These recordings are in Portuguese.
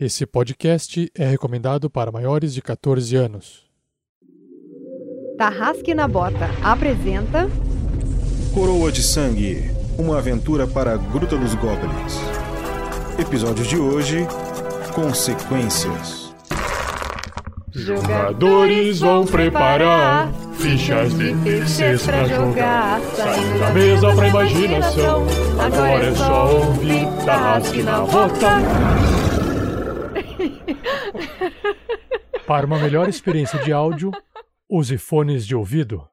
Esse podcast é recomendado para maiores de 14 anos. Tarrasque na Bota apresenta Coroa de Sangue Uma aventura para a Gruta dos Goblins. Episódio de hoje: Consequências. Jogadores vão preparar fichas de terceiros pra jogar. Saindo da mesa pra imaginação. Agora é só ouvir Tarrasque na Bota. Para uma melhor experiência de áudio, use fones de ouvido.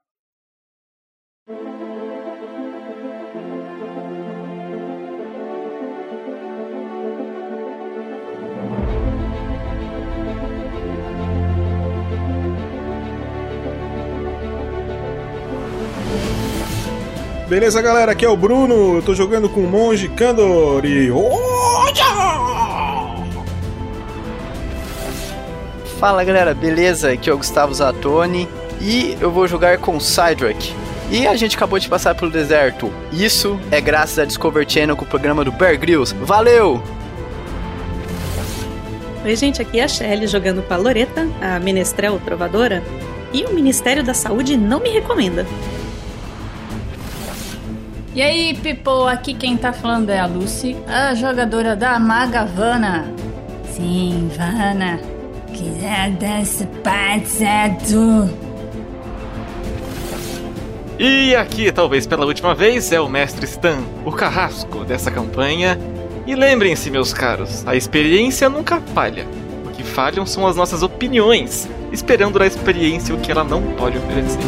Beleza, galera? Aqui é o Bruno. Eu tô jogando com o Monge Kandor e. Fala galera, beleza? Aqui é o Gustavo Zatoni e eu vou jogar com Cydrak. E a gente acabou de passar pelo deserto. Isso é graças a Discover Channel com o programa do Bear Grylls. Valeu! Oi, gente, aqui é a Shelly jogando com a Loreta, a menestrel trovadora, e o Ministério da Saúde não me recomenda. E aí, people, aqui quem tá falando é a Lucy, a jogadora da Maga Vana. Sim, Vana. Desse passado. E aqui, talvez pela última vez, é o Mestre Stan, o carrasco dessa campanha. E lembrem-se, meus caros, a experiência nunca falha. O que falham são as nossas opiniões, esperando da experiência o que ela não pode oferecer.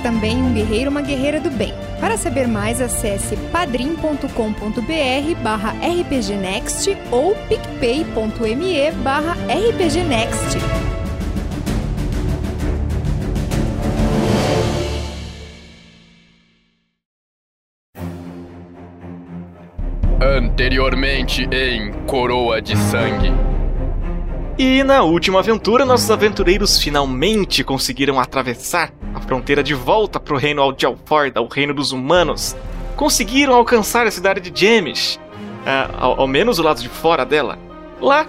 Também um guerreiro uma guerreira do bem. Para saber mais, acesse padrim.com.br barra rpgnext ou picpay.me barra rpgnext. Anteriormente em Coroa de Sangue. E na última aventura, nossos aventureiros finalmente conseguiram atravessar a fronteira de volta para o reino Aldialforda, o reino dos humanos. Conseguiram alcançar a cidade de Jemish, ah, ao, ao menos o lado de fora dela. Lá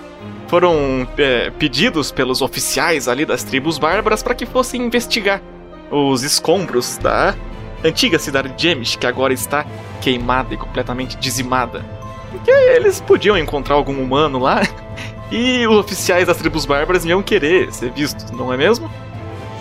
foram é, pedidos pelos oficiais ali das tribos bárbaras para que fossem investigar os escombros da antiga cidade de Jemish, que agora está queimada e completamente dizimada. Porque eles podiam encontrar algum humano lá e os oficiais das tribos bárbaras iam querer ser vistos, não é mesmo?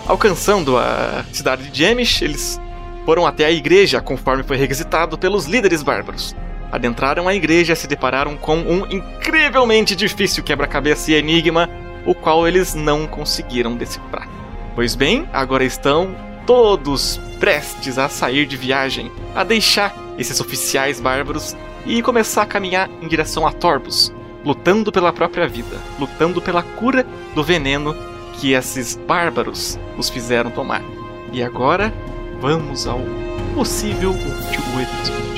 Alcançando a cidade de Jemish, eles foram até a igreja conforme foi requisitado pelos líderes bárbaros. Adentraram a igreja e se depararam com um incrivelmente difícil quebra-cabeça e enigma, o qual eles não conseguiram decifrar. Pois bem, agora estão todos prestes a sair de viagem, a deixar esses oficiais bárbaros e começar a caminhar em direção a Torbus, lutando pela própria vida, lutando pela cura do veneno que esses bárbaros os fizeram tomar. E agora, vamos ao possível último episódio.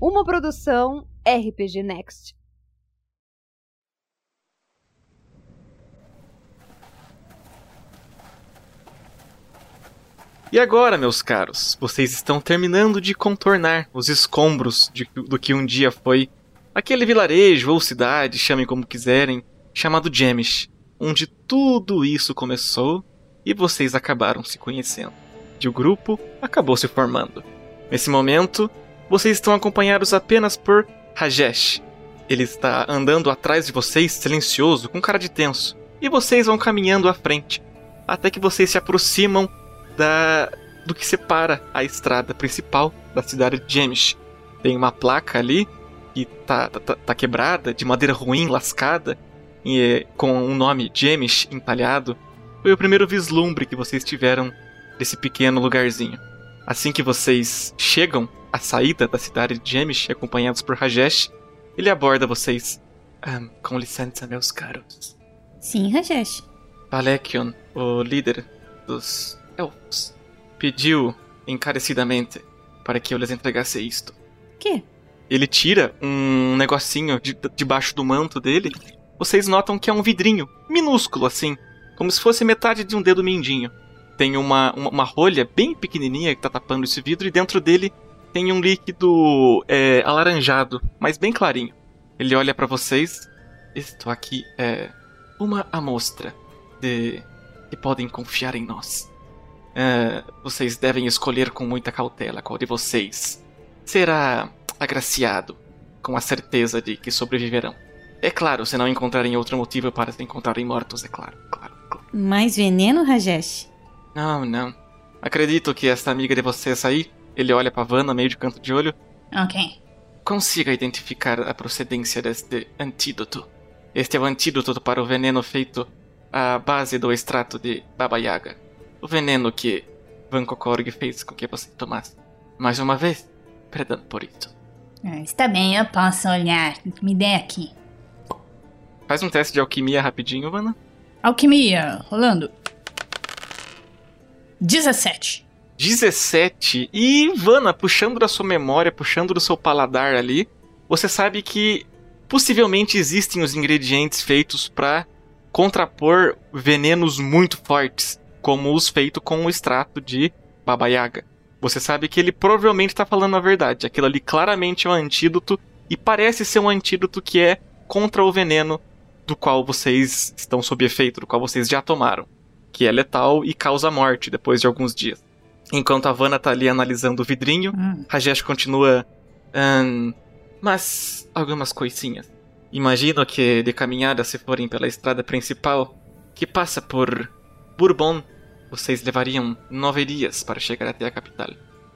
Uma produção RPG Next. E agora, meus caros, vocês estão terminando de contornar os escombros de- do que um dia foi aquele vilarejo ou cidade, chamem como quiserem, chamado Jemish, onde tudo isso começou e vocês acabaram se conhecendo. E o grupo acabou se formando. Nesse momento, vocês estão acompanhados apenas por Rajesh. Ele está andando atrás de vocês, silencioso, com cara de tenso. E vocês vão caminhando à frente, até que vocês se aproximam da do que separa a estrada principal da cidade de Jemish. Tem uma placa ali que tá, tá, tá quebrada, de madeira ruim, lascada, e é, com o nome Jemish entalhado. Foi o primeiro vislumbre que vocês tiveram desse pequeno lugarzinho. Assim que vocês chegam à saída da cidade de Jemish, acompanhados por Rajesh, ele aborda vocês. "Ahn, com licença, meus caros. Sim, Rajesh. Alekion, o líder dos elfos pediu encarecidamente para que eu lhes entregasse isto. Que? Ele tira um negocinho de, debaixo do manto dele. Vocês notam que é um vidrinho, minúsculo assim, como se fosse metade de um dedo mindinho. Tem uma, uma, uma rolha bem pequenininha que tá tapando esse vidro e dentro dele tem um líquido é, alaranjado, mas bem clarinho. Ele olha para vocês. Isto aqui é uma amostra de que podem confiar em nós. É, vocês devem escolher com muita cautela qual de vocês será agraciado com a certeza de que sobreviverão. É claro, se não encontrarem outro motivo para se encontrarem mortos, é claro, claro, claro. Mais veneno, Rajesh? Não, não. Acredito que esta amiga de vocês aí, ele olha pra Vanna meio de canto de olho, Ok. consiga identificar a procedência deste antídoto. Este é o antídoto para o veneno feito à base do extrato de Baba Yaga. O veneno que Van Kokorg fez com que você tomasse. Mais uma vez, perdão por isso. Ah, Está bem, eu posso olhar. Me dê aqui. Faz um teste de alquimia rapidinho, Vanna. Alquimia, rolando. 17. 17. E Ivana, puxando da sua memória, puxando do seu paladar ali, você sabe que possivelmente existem os ingredientes feitos para contrapor venenos muito fortes, como os feitos com o extrato de Baba Yaga. Você sabe que ele provavelmente está falando a verdade. Aquilo ali claramente é um antídoto e parece ser um antídoto que é contra o veneno do qual vocês estão sob efeito, do qual vocês já tomaram, que é letal e causa morte depois de alguns dias. Enquanto a Vanna tá ali analisando o vidrinho, Hum. Rajesh continua. "Ahn, mas algumas coisinhas. Imagino que de caminhada, se forem pela estrada principal, que passa por Bourbon, vocês levariam nove dias para chegar até a capital.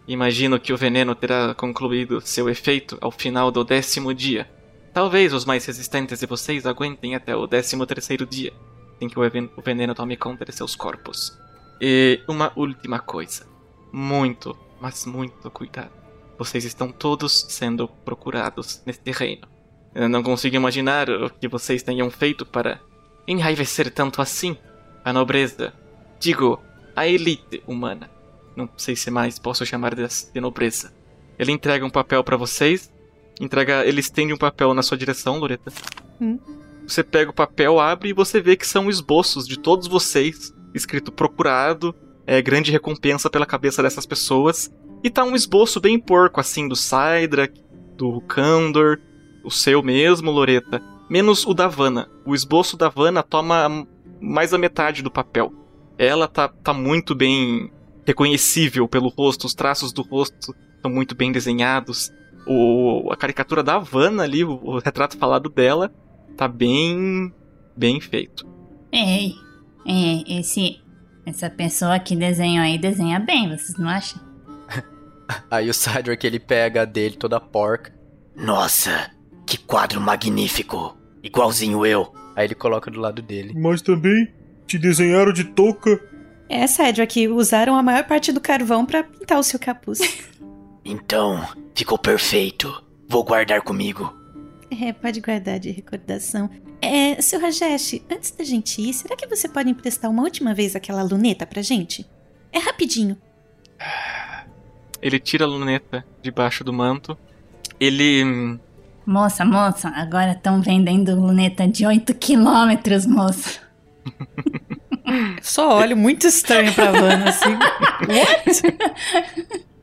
Imagino que o veneno terá concluído seu efeito ao final do décimo dia. Talvez os mais resistentes de vocês aguentem até o décimo terceiro dia, em que o veneno tome conta de seus corpos. E uma última coisa. Muito, mas muito cuidado. Vocês estão todos sendo procurados neste reino. Eu não consigo imaginar o que vocês tenham feito para enraivecer tanto assim a nobreza. Digo, a elite humana. Não sei se mais posso chamar de, de nobreza. Ele entrega um papel para vocês. Entrega, ele estende um papel na sua direção, Loreta. Hum. Você pega o papel, abre e você vê que são esboços de todos vocês, escrito procurado, é grande recompensa pela cabeça dessas pessoas. E tá um esboço bem porco, assim, do Sidrak, do Kandor, o seu mesmo, Loreta. Menos o da Vanna. O esboço da Vanna toma mais a metade do papel. Ela tá, tá muito bem reconhecível pelo rosto, os traços do rosto estão muito bem desenhados. O, a caricatura da Vanna ali, o, o retrato falado dela, tá bem. bem feito. Ei, é, esse, essa pessoa que desenhou aí desenha bem, vocês não acham? Aí o Sidork ele pega a dele toda porca. Nossa, que quadro magnífico! Igualzinho eu. Aí ele coloca do lado dele. Mas também te desenharam de touca. É, Cedric, usaram a maior parte do carvão pra pintar o seu capuz. Então, ficou perfeito. Vou guardar comigo. é, pode guardar de recordação. É, seu Rajesh, antes da gente ir, será que você pode emprestar uma última vez aquela luneta pra gente? É rapidinho. Ele tira a luneta debaixo do manto. Ele. hum, Moça, moça, agora estão vendendo luneta de 8 quilômetros, moça. Só olho muito estranho pra Vanna, assim.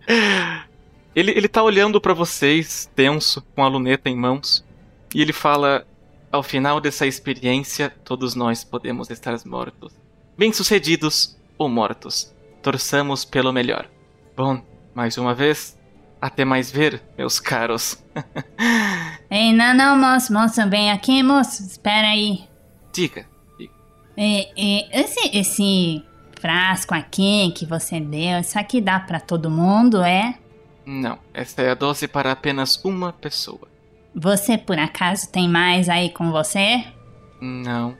Ele, ele tá olhando pra vocês, tenso, com a luneta em mãos. E ele fala: Ao final dessa experiência, todos nós podemos estar mortos. Bem-sucedidos ou mortos. Torçamos pelo melhor. Bom, mais uma vez, até mais ver, meus caros. Ei, não, não, moço, moço, vem aqui, moço, espera aí. Diga. É, é, esse, esse frasco aqui que você deu, isso aqui dá pra todo mundo, é? Não, esta é a dose para apenas uma pessoa. Você, por acaso, tem mais aí com você? Não.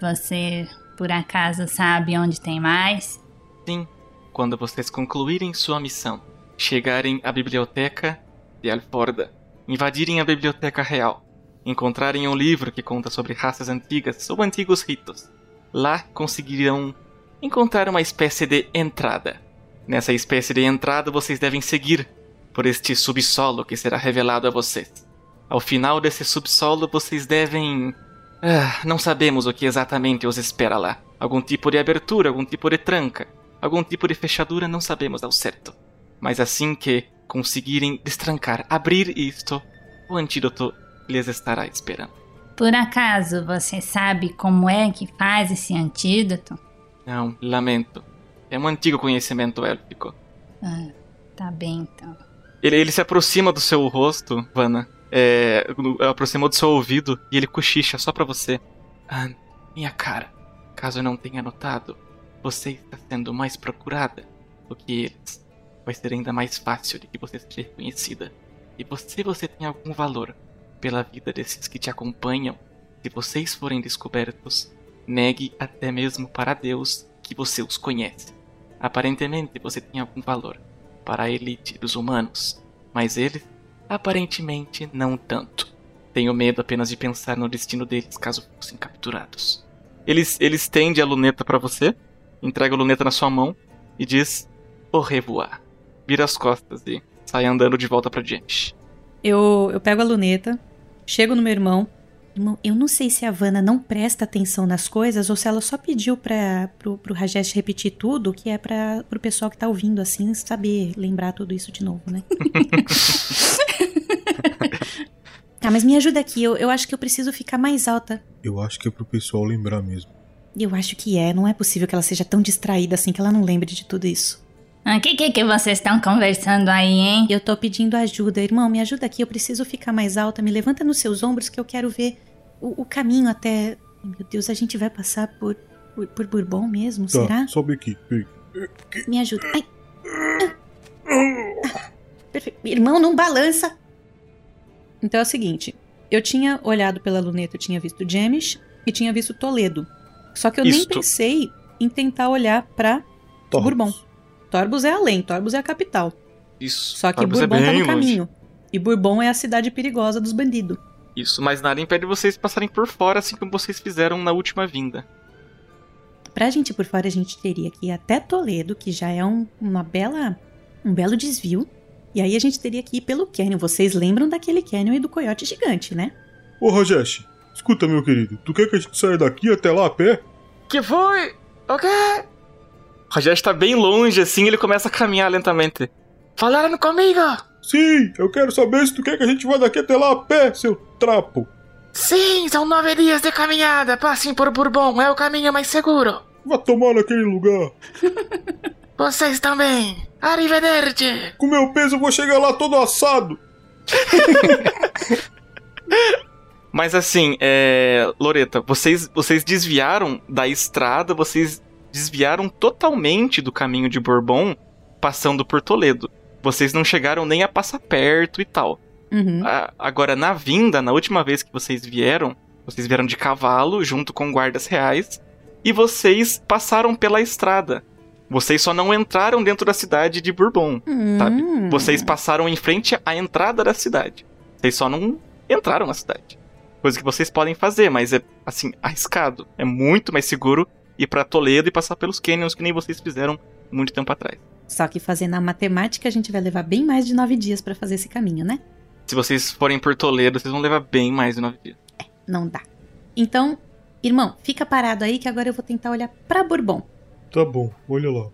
Você, por acaso, sabe onde tem mais? Sim, quando vocês concluírem sua missão, chegarem à biblioteca de Alforda, invadirem a biblioteca real, encontrarem um livro que conta sobre raças antigas ou antigos ritos, lá conseguirão encontrar uma espécie de entrada. Nessa espécie de entrada, vocês devem seguir por este subsolo que será revelado a vocês. Ao final desse subsolo, vocês devem. Ah, não sabemos o que exatamente os espera lá. Algum tipo de abertura, algum tipo de tranca, algum tipo de fechadura, não sabemos ao certo. Mas assim que conseguirem destrancar, abrir isto, o antídoto lhes estará esperando. Por acaso você sabe como é que faz esse antídoto? Não, lamento. É um antigo conhecimento élfico. Ah, tá bem então. Ele, ele se aproxima do seu rosto, Vanna. É, aproximou do seu ouvido e ele cochicha só pra você. Ah, minha cara, caso não tenha notado, você está sendo mais procurada do que eles. Vai ser ainda mais fácil de que você seja reconhecida. E você, você tem algum valor pela vida desses que te acompanham. Se vocês forem descobertos, negue até mesmo para Deus que você os conhece. Aparentemente você tem algum valor para a elite dos humanos, mas eles aparentemente não tanto. Tenho medo apenas de pensar no destino deles caso fossem capturados. Eles, ele estende a luneta para você, entrega a luneta na sua mão e diz: Au revoir. Vira as costas e sai andando de volta para diante. Eu, eu pego a luneta, chego no meu irmão. Irmão, eu não sei se a Vanna não presta atenção nas coisas ou se ela só pediu para pro, pro Rajesh repetir tudo, que é para pro pessoal que tá ouvindo assim saber lembrar tudo isso de novo, né? tá, mas me ajuda aqui. Eu, eu acho que eu preciso ficar mais alta. Eu acho que é pro pessoal lembrar mesmo. Eu acho que é. Não é possível que ela seja tão distraída assim que ela não lembre de tudo isso. O ah, que, que que vocês estão conversando aí, hein? Eu tô pedindo ajuda. Irmão, me ajuda aqui. Eu preciso ficar mais alta. Me levanta nos seus ombros que eu quero ver o, o caminho até. Meu Deus, a gente vai passar por. por, por Bourbon mesmo? Tá, será? sobe aqui. Me ajuda. Ai. Ah, perfeito. Irmão, não balança. Então é o seguinte. Eu tinha olhado pela luneta, eu tinha visto Jemish e tinha visto Toledo. Só que eu nem Isto. pensei em tentar olhar pra Torres. Bourbon. Torbus é além, Torbus é a capital. Isso. Só que Torbus é Bourbon tá bem no longe. caminho. E Bourbon é a cidade perigosa dos bandidos. Isso, mas nada impede vocês passarem por fora, assim como vocês fizeram na última vinda. Pra gente ir por fora, a gente teria que ir até Toledo, que já é um, uma bela, um belo desvio. E aí a gente teria que ir pelo Canyon. Vocês lembram daquele Canyon e do coiote gigante, né? Ô Rajesh, escuta, meu querido. Tu quer que a gente saia daqui até lá a pé? Que foi? O quê? O Rajesh tá bem longe, assim, ele começa a caminhar lentamente. Falaram comigo? Sim, eu quero saber se tu quer que a gente vá daqui até lá a pé, seu trapo. Sim, são nove dias de caminhada. Passem por Bourbon, é o caminho mais seguro. Vá tomar naquele lugar. Vocês também. Arrivederci. Com meu peso eu vou chegar lá todo assado. Mas assim, é... Loreta, vocês, vocês desviaram da estrada, vocês desviaram totalmente do caminho de Bourbon, passando por Toledo. Vocês não chegaram nem a passar perto e tal. Uhum. A- agora, na vinda, na última vez que vocês vieram, vocês vieram de cavalo junto com guardas reais e vocês passaram pela estrada. Vocês só não entraram dentro da cidade de Bourbon, sabe? Hum. Vocês passaram em frente à entrada da cidade. Vocês só não entraram na cidade. Coisa que vocês podem fazer, mas é, assim, arriscado. É muito mais seguro ir pra Toledo e passar pelos canyons que nem vocês fizeram muito tempo atrás. Só que fazendo a matemática, a gente vai levar bem mais de nove dias pra fazer esse caminho, né? Se vocês forem por Toledo, vocês vão levar bem mais de nove dias. Não dá. Então, irmão, fica parado aí que agora eu vou tentar olhar pra Bourbon. Tá bom, olha lá.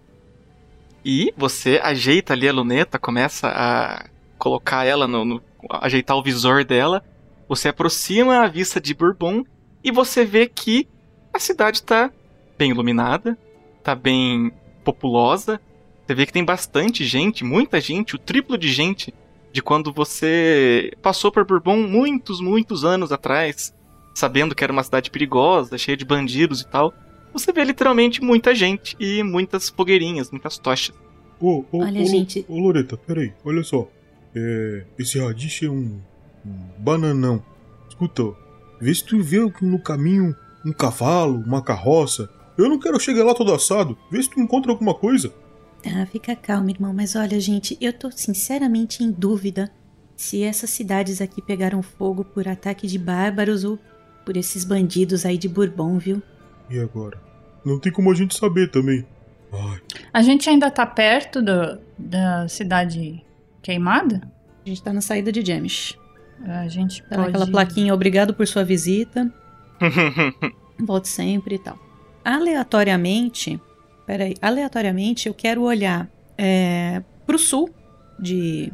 E você ajeita ali a luneta, começa a colocar ela no, no- ajeitar o visor dela. Você aproxima a vista de Bourbon e você vê que a cidade tá bem iluminada, tá bem populosa. Você vê que tem bastante gente, muita gente, o triplo de gente de quando você passou por Bourbon muitos, muitos anos atrás, sabendo que era uma cidade perigosa, cheia de bandidos e tal. Você vê literalmente muita gente e muitas fogueirinhas, muitas tochas. Ô, ô, Olha, ô, gente. Ô, Loreta, peraí, olha só. É, esse radiche é um, um bananão. Escuta, vê se tu vê no caminho um cavalo, uma carroça. Eu não quero chegar lá todo assado. Vê se tu encontra alguma coisa. Ah, fica calmo, irmão. Mas olha, gente, eu tô sinceramente em dúvida se essas cidades aqui pegaram fogo por ataque de bárbaros ou por esses bandidos aí de Bourbon, viu? E agora? Não tem como a gente saber também. Ai, A gente ainda tá perto do, da cidade queimada? A gente tá na saída de Jemish. A gente Tá pode... naquela plaquinha, obrigado por sua visita. Volte sempre e tal. Aleatoriamente, peraí, aleatoriamente eu quero olhar é, pro sul de,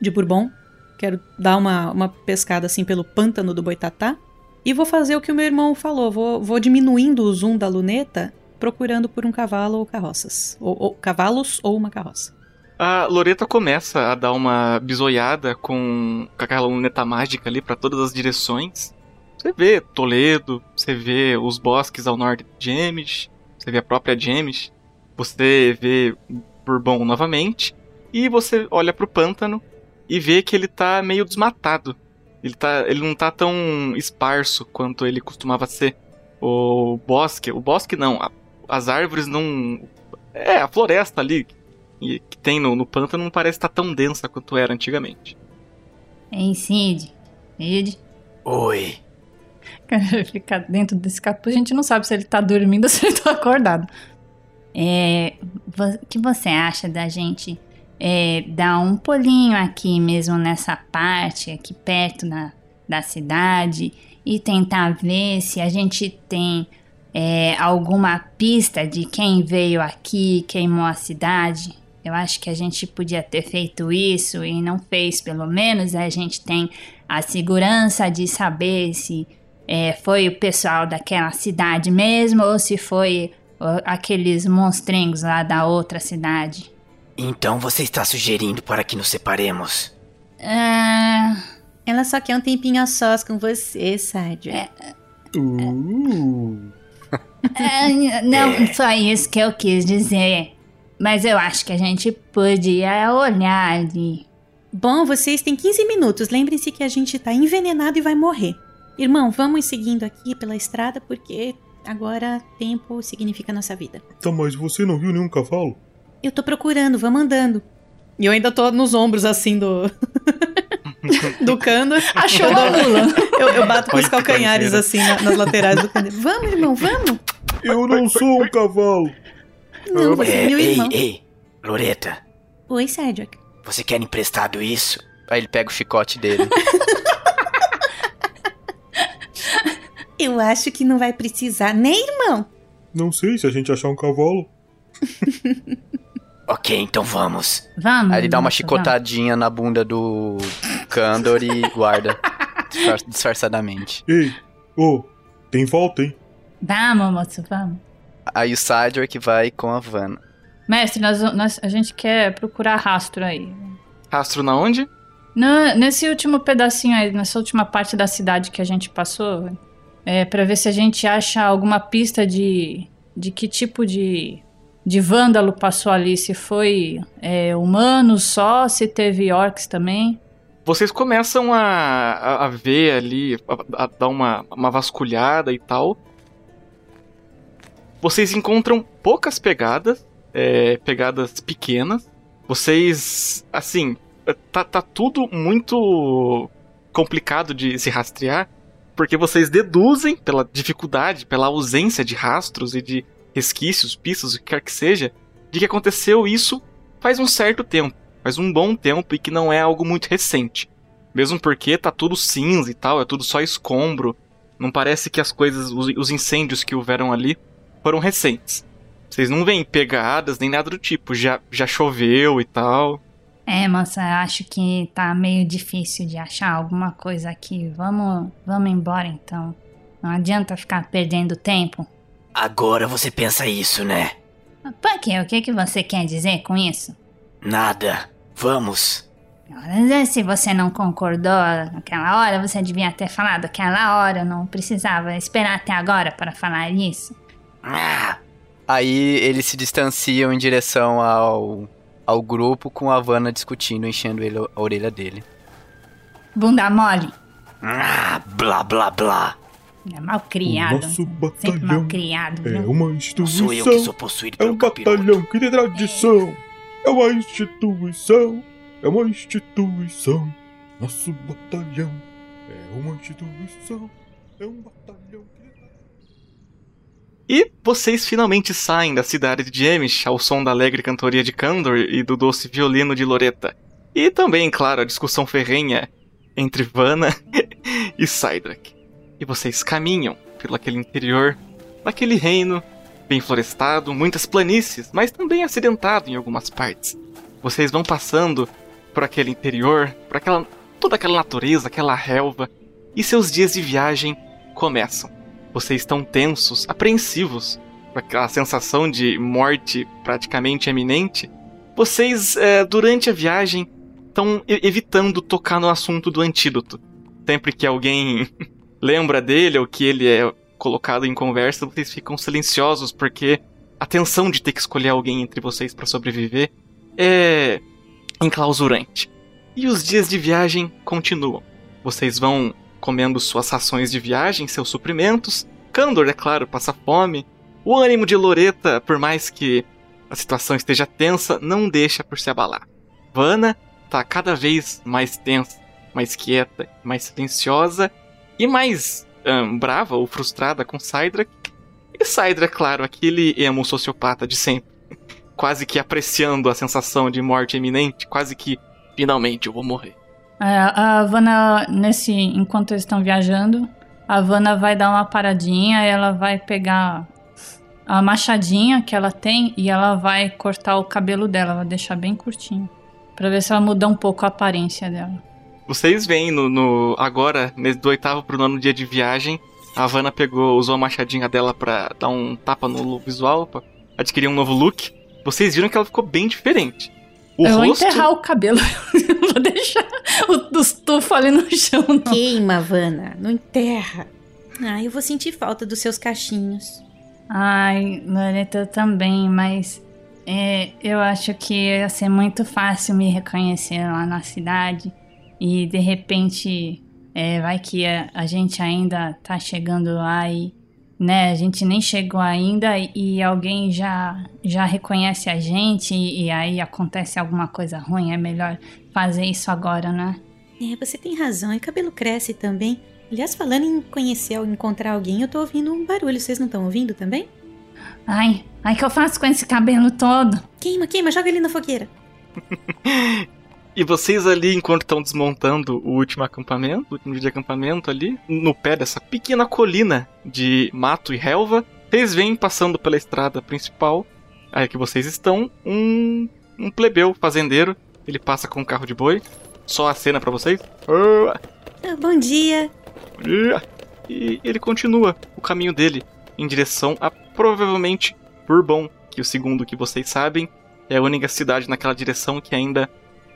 de Bourbon. Quero dar uma, uma pescada assim pelo pântano do Boitatá. E vou fazer o que o meu irmão falou. Vou, vou diminuindo o zoom da luneta, procurando por um cavalo ou carroças. Ou, ou- cavalos ou uma carroça. A Loreta começa a dar uma bisoiada com, com aquela luneta mágica ali pra todas as direções. Você vê Toledo, você vê os bosques ao norte de Jemish, você vê a própria Jemish, você vê Bourbon novamente, e você olha pro pântano e vê que ele tá meio desmatado. Ele, tá, ele não tá tão esparso quanto ele costumava ser. O bosque, o bosque não, a- as árvores não. É, a floresta ali e que tem no, no pântano não parece estar tão densa quanto era antigamente. Hein, Cid? Cid? Oi. Cara, ficar dentro desse capuz, a gente não sabe se ele tá dormindo ou se ele tá acordado. É, o que você acha da gente é, dar um pulinho aqui mesmo nessa parte, aqui perto da, da cidade, e tentar ver se a gente tem é, alguma pista de quem veio aqui, queimou a cidade? Eu acho que a gente podia ter feito isso e não fez, pelo menos a gente tem a segurança de saber se é, foi o pessoal daquela cidade mesmo ou se foi aqueles monstrengos lá da outra cidade. Então você está sugerindo para que nos separemos? Ah, Ela só quer um tempinho a sós com você, Sádio. Uh. ah, não foi isso que eu quis dizer. Mas eu acho que a gente podia olhar ali. Bom, vocês têm 15 minutos. Lembrem-se que a gente tá envenenado e vai morrer. Irmão, vamos seguindo aqui pela estrada porque agora tempo significa nossa vida. Tá, mas você não viu nenhum cavalo? Eu tô procurando, vamos andando. E eu ainda tô nos ombros assim do. do cano. Achou uma mula. Eu, eu bato com os calcanhares assim na- nas laterais do cano. Vamos, irmão, vamos! Eu não sou um cavalo. Não, você é É, meu ei, irmão. ei, Loreta, Oi, Cedric. você quer emprestado isso? Aí ele pega o chicote dele. Eu acho que não vai precisar, né, irmão? Não sei se a gente achar um cavalo. Ok, então vamos. Vamos. Aí ele dá uma chicotadinha na bunda do Candor e guarda disfar- disfarçadamente. Ei, ô, tem volta, hein? Vamos, vamos moço, vamos. Aí o Sidewalk vai com a Vanna. Mestre, nós, nós- a gente quer procurar rastro aí. Rastro na onde? Na- nesse último pedacinho aí, nessa última parte da cidade que a gente passou, é para ver se a gente acha alguma pista de, de que tipo de, de vândalo passou ali. Se foi é, humano só, se teve orcs também. Vocês começam a, a, a ver ali, a, a dar uma, uma vasculhada e tal. Vocês encontram poucas pegadas, é, pegadas pequenas. Vocês, assim, tá, tá tudo muito complicado de se rastrear, porque vocês deduzem pela dificuldade, pela ausência de rastros e de resquícios, pistas, o que quer que seja, de que aconteceu isso faz um certo tempo, faz um bom tempo e que não é algo muito recente. Mesmo porque tá tudo cinza e tal, é tudo só escombro. Não parece que as coisas, os, os incêndios que houveram ali foram recentes. Vocês não veem pegadas nem nada do tipo, já, já choveu e tal. É, moça, acho que tá meio difícil de achar alguma coisa aqui. Vamos, vamos embora então. Não adianta ficar perdendo tempo. Agora você pensa isso, né? Por quê? O que, que você quer dizer com isso? Nada. Vamos. Se você não concordou naquela hora, você devia ter falado aquela hora. Não precisava esperar até agora para falar isso. Ah, Aí eles se distanciam em direção ao, ao grupo com a Vanna discutindo, enchendo ele, a orelha dele. Bunda mole. ah, blá blá blá. É mal criado. O nosso Sempre batalhão mal criado. É viu? uma instituição. sou eu que sou possuído É pelo um capiroto. batalhão que tem tradição. É uma instituição. É uma instituição. Nosso batalhão. É uma instituição. É um batalhão que. E vocês finalmente saem da cidade de Emish ao som da alegre cantoria de Kandor e do doce violino de Loreta. E também, claro, a discussão ferrenha entre Vanna e Cydrak. E vocês caminham pelo aquele interior daquele reino bem florestado, muitas planícies, mas também acidentado em algumas partes. Vocês vão passando por aquele interior, por aquela toda aquela natureza, aquela relva, e seus dias de viagem começam. Vocês estão tensos, apreensivos, com aquela sensação de morte praticamente eminente. Vocês, é, durante a viagem, estão evitando tocar no assunto do antídoto. Sempre que alguém lembra dele ou que ele é colocado em conversa, vocês ficam silenciosos porque a tensão de ter que escolher alguém entre vocês para sobreviver é enclausurante. E os dias de viagem continuam. Vocês vão comendo suas rações de viagem, seus suprimentos. Candor, é claro, passa fome. O ânimo de Loreta, por mais que a situação esteja tensa, não deixa por se abalar. Vanna está cada vez mais tensa, mais quieta, mais silenciosa e mais um, brava ou frustrada com Cydrak. E Cydra, é claro, aquele emo sociopata de sempre, quase que apreciando a sensação de morte iminente, quase que finalmente eu vou morrer. É, a Havana, nesse, enquanto eles estão viajando, a Havana vai dar uma paradinha, ela vai pegar a machadinha que ela tem e ela vai cortar o cabelo dela, vai deixar bem curtinho. Pra ver se ela muda um pouco a aparência dela. Vocês veem no, no agora, do oitavo pro nono dia de viagem, a Havana pegou, usou a machadinha dela pra dar um tapa no visual, pra adquirir um novo look. Vocês viram que ela ficou bem diferente. O eu rosto... vou enterrar o cabelo. vou deixar o estufo ali no chão. Não. Queima, Havana. Não enterra. Ah, eu vou sentir falta dos seus cachinhos. Ai, Loreta também, mas é, eu acho que ia ser muito fácil me reconhecer lá na cidade. E de repente, é, vai que a, a, gente ainda tá chegando lá e né, a gente nem chegou ainda e alguém já já reconhece a gente e, e aí acontece alguma coisa ruim, é melhor fazer isso agora, né? É, você tem razão, e cabelo cresce também. Aliás, falando em conhecer ou encontrar alguém, eu tô ouvindo um barulho, vocês não estão ouvindo também? Ai, ai, que eu faço com esse cabelo todo? Queima, queima, joga ele na fogueira. e vocês ali, enquanto estão desmontando o último acampamento, o último dia de acampamento ali, no pé dessa pequena colina de mato e relva, vocês vêm passando pela estrada principal, aí que vocês estão, um, um plebeu fazendeiro. Ele passa com um carro de boi. Só a cena para vocês. Ah, bom dia. Bom dia. E ele continua o caminho dele em direção a provavelmente Bourbon, que o segundo que vocês sabem é a única cidade naquela direção que ainda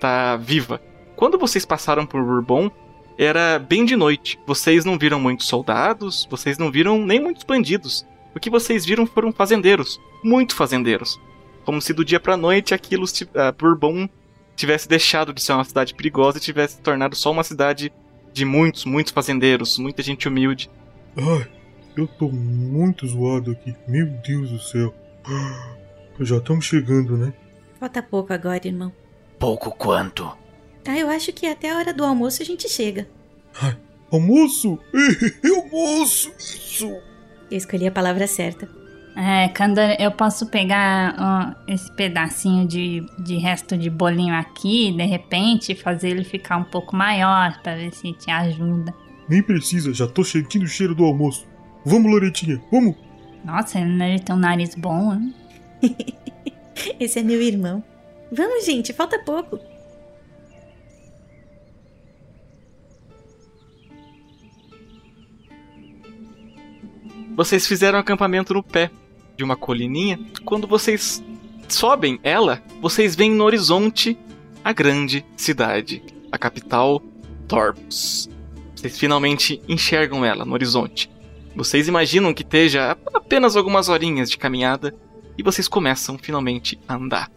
tá viva. Quando vocês passaram por Bourbon, era bem de noite. Vocês não viram muitos soldados, vocês não viram nem muitos bandidos. O que vocês viram foram fazendeiros, muito fazendeiros. Como se do dia pra noite aquilo, uh, Bourbon, tivesse deixado de ser uma cidade perigosa e tivesse tornado só uma cidade de muitos, muitos fazendeiros, muita gente humilde. Ai, eu tô muito zoado aqui. Meu Deus do céu. Já estamos chegando, né? Falta pouco agora, irmão. Pouco quanto? Ah, eu acho que até a hora do almoço a gente chega. Ai, almoço? almoço! Isso! Eu escolhi a palavra certa. É, quando eu posso pegar ó, esse pedacinho de, de resto de bolinho aqui, de repente, fazer ele ficar um pouco maior, para ver se te ajuda. Nem precisa, já tô sentindo o cheiro do almoço. Vamos, Loretinha, vamos! Nossa, ele tem um nariz bom, hein? Esse é meu irmão. Vamos, gente, falta pouco. Vocês fizeram acampamento no pé de uma colininha. Quando vocês sobem ela, vocês veem no horizonte a grande cidade, a capital Torpus. Vocês finalmente enxergam ela no horizonte. Vocês imaginam que esteja apenas algumas horinhas de caminhada e vocês começam finalmente a andar.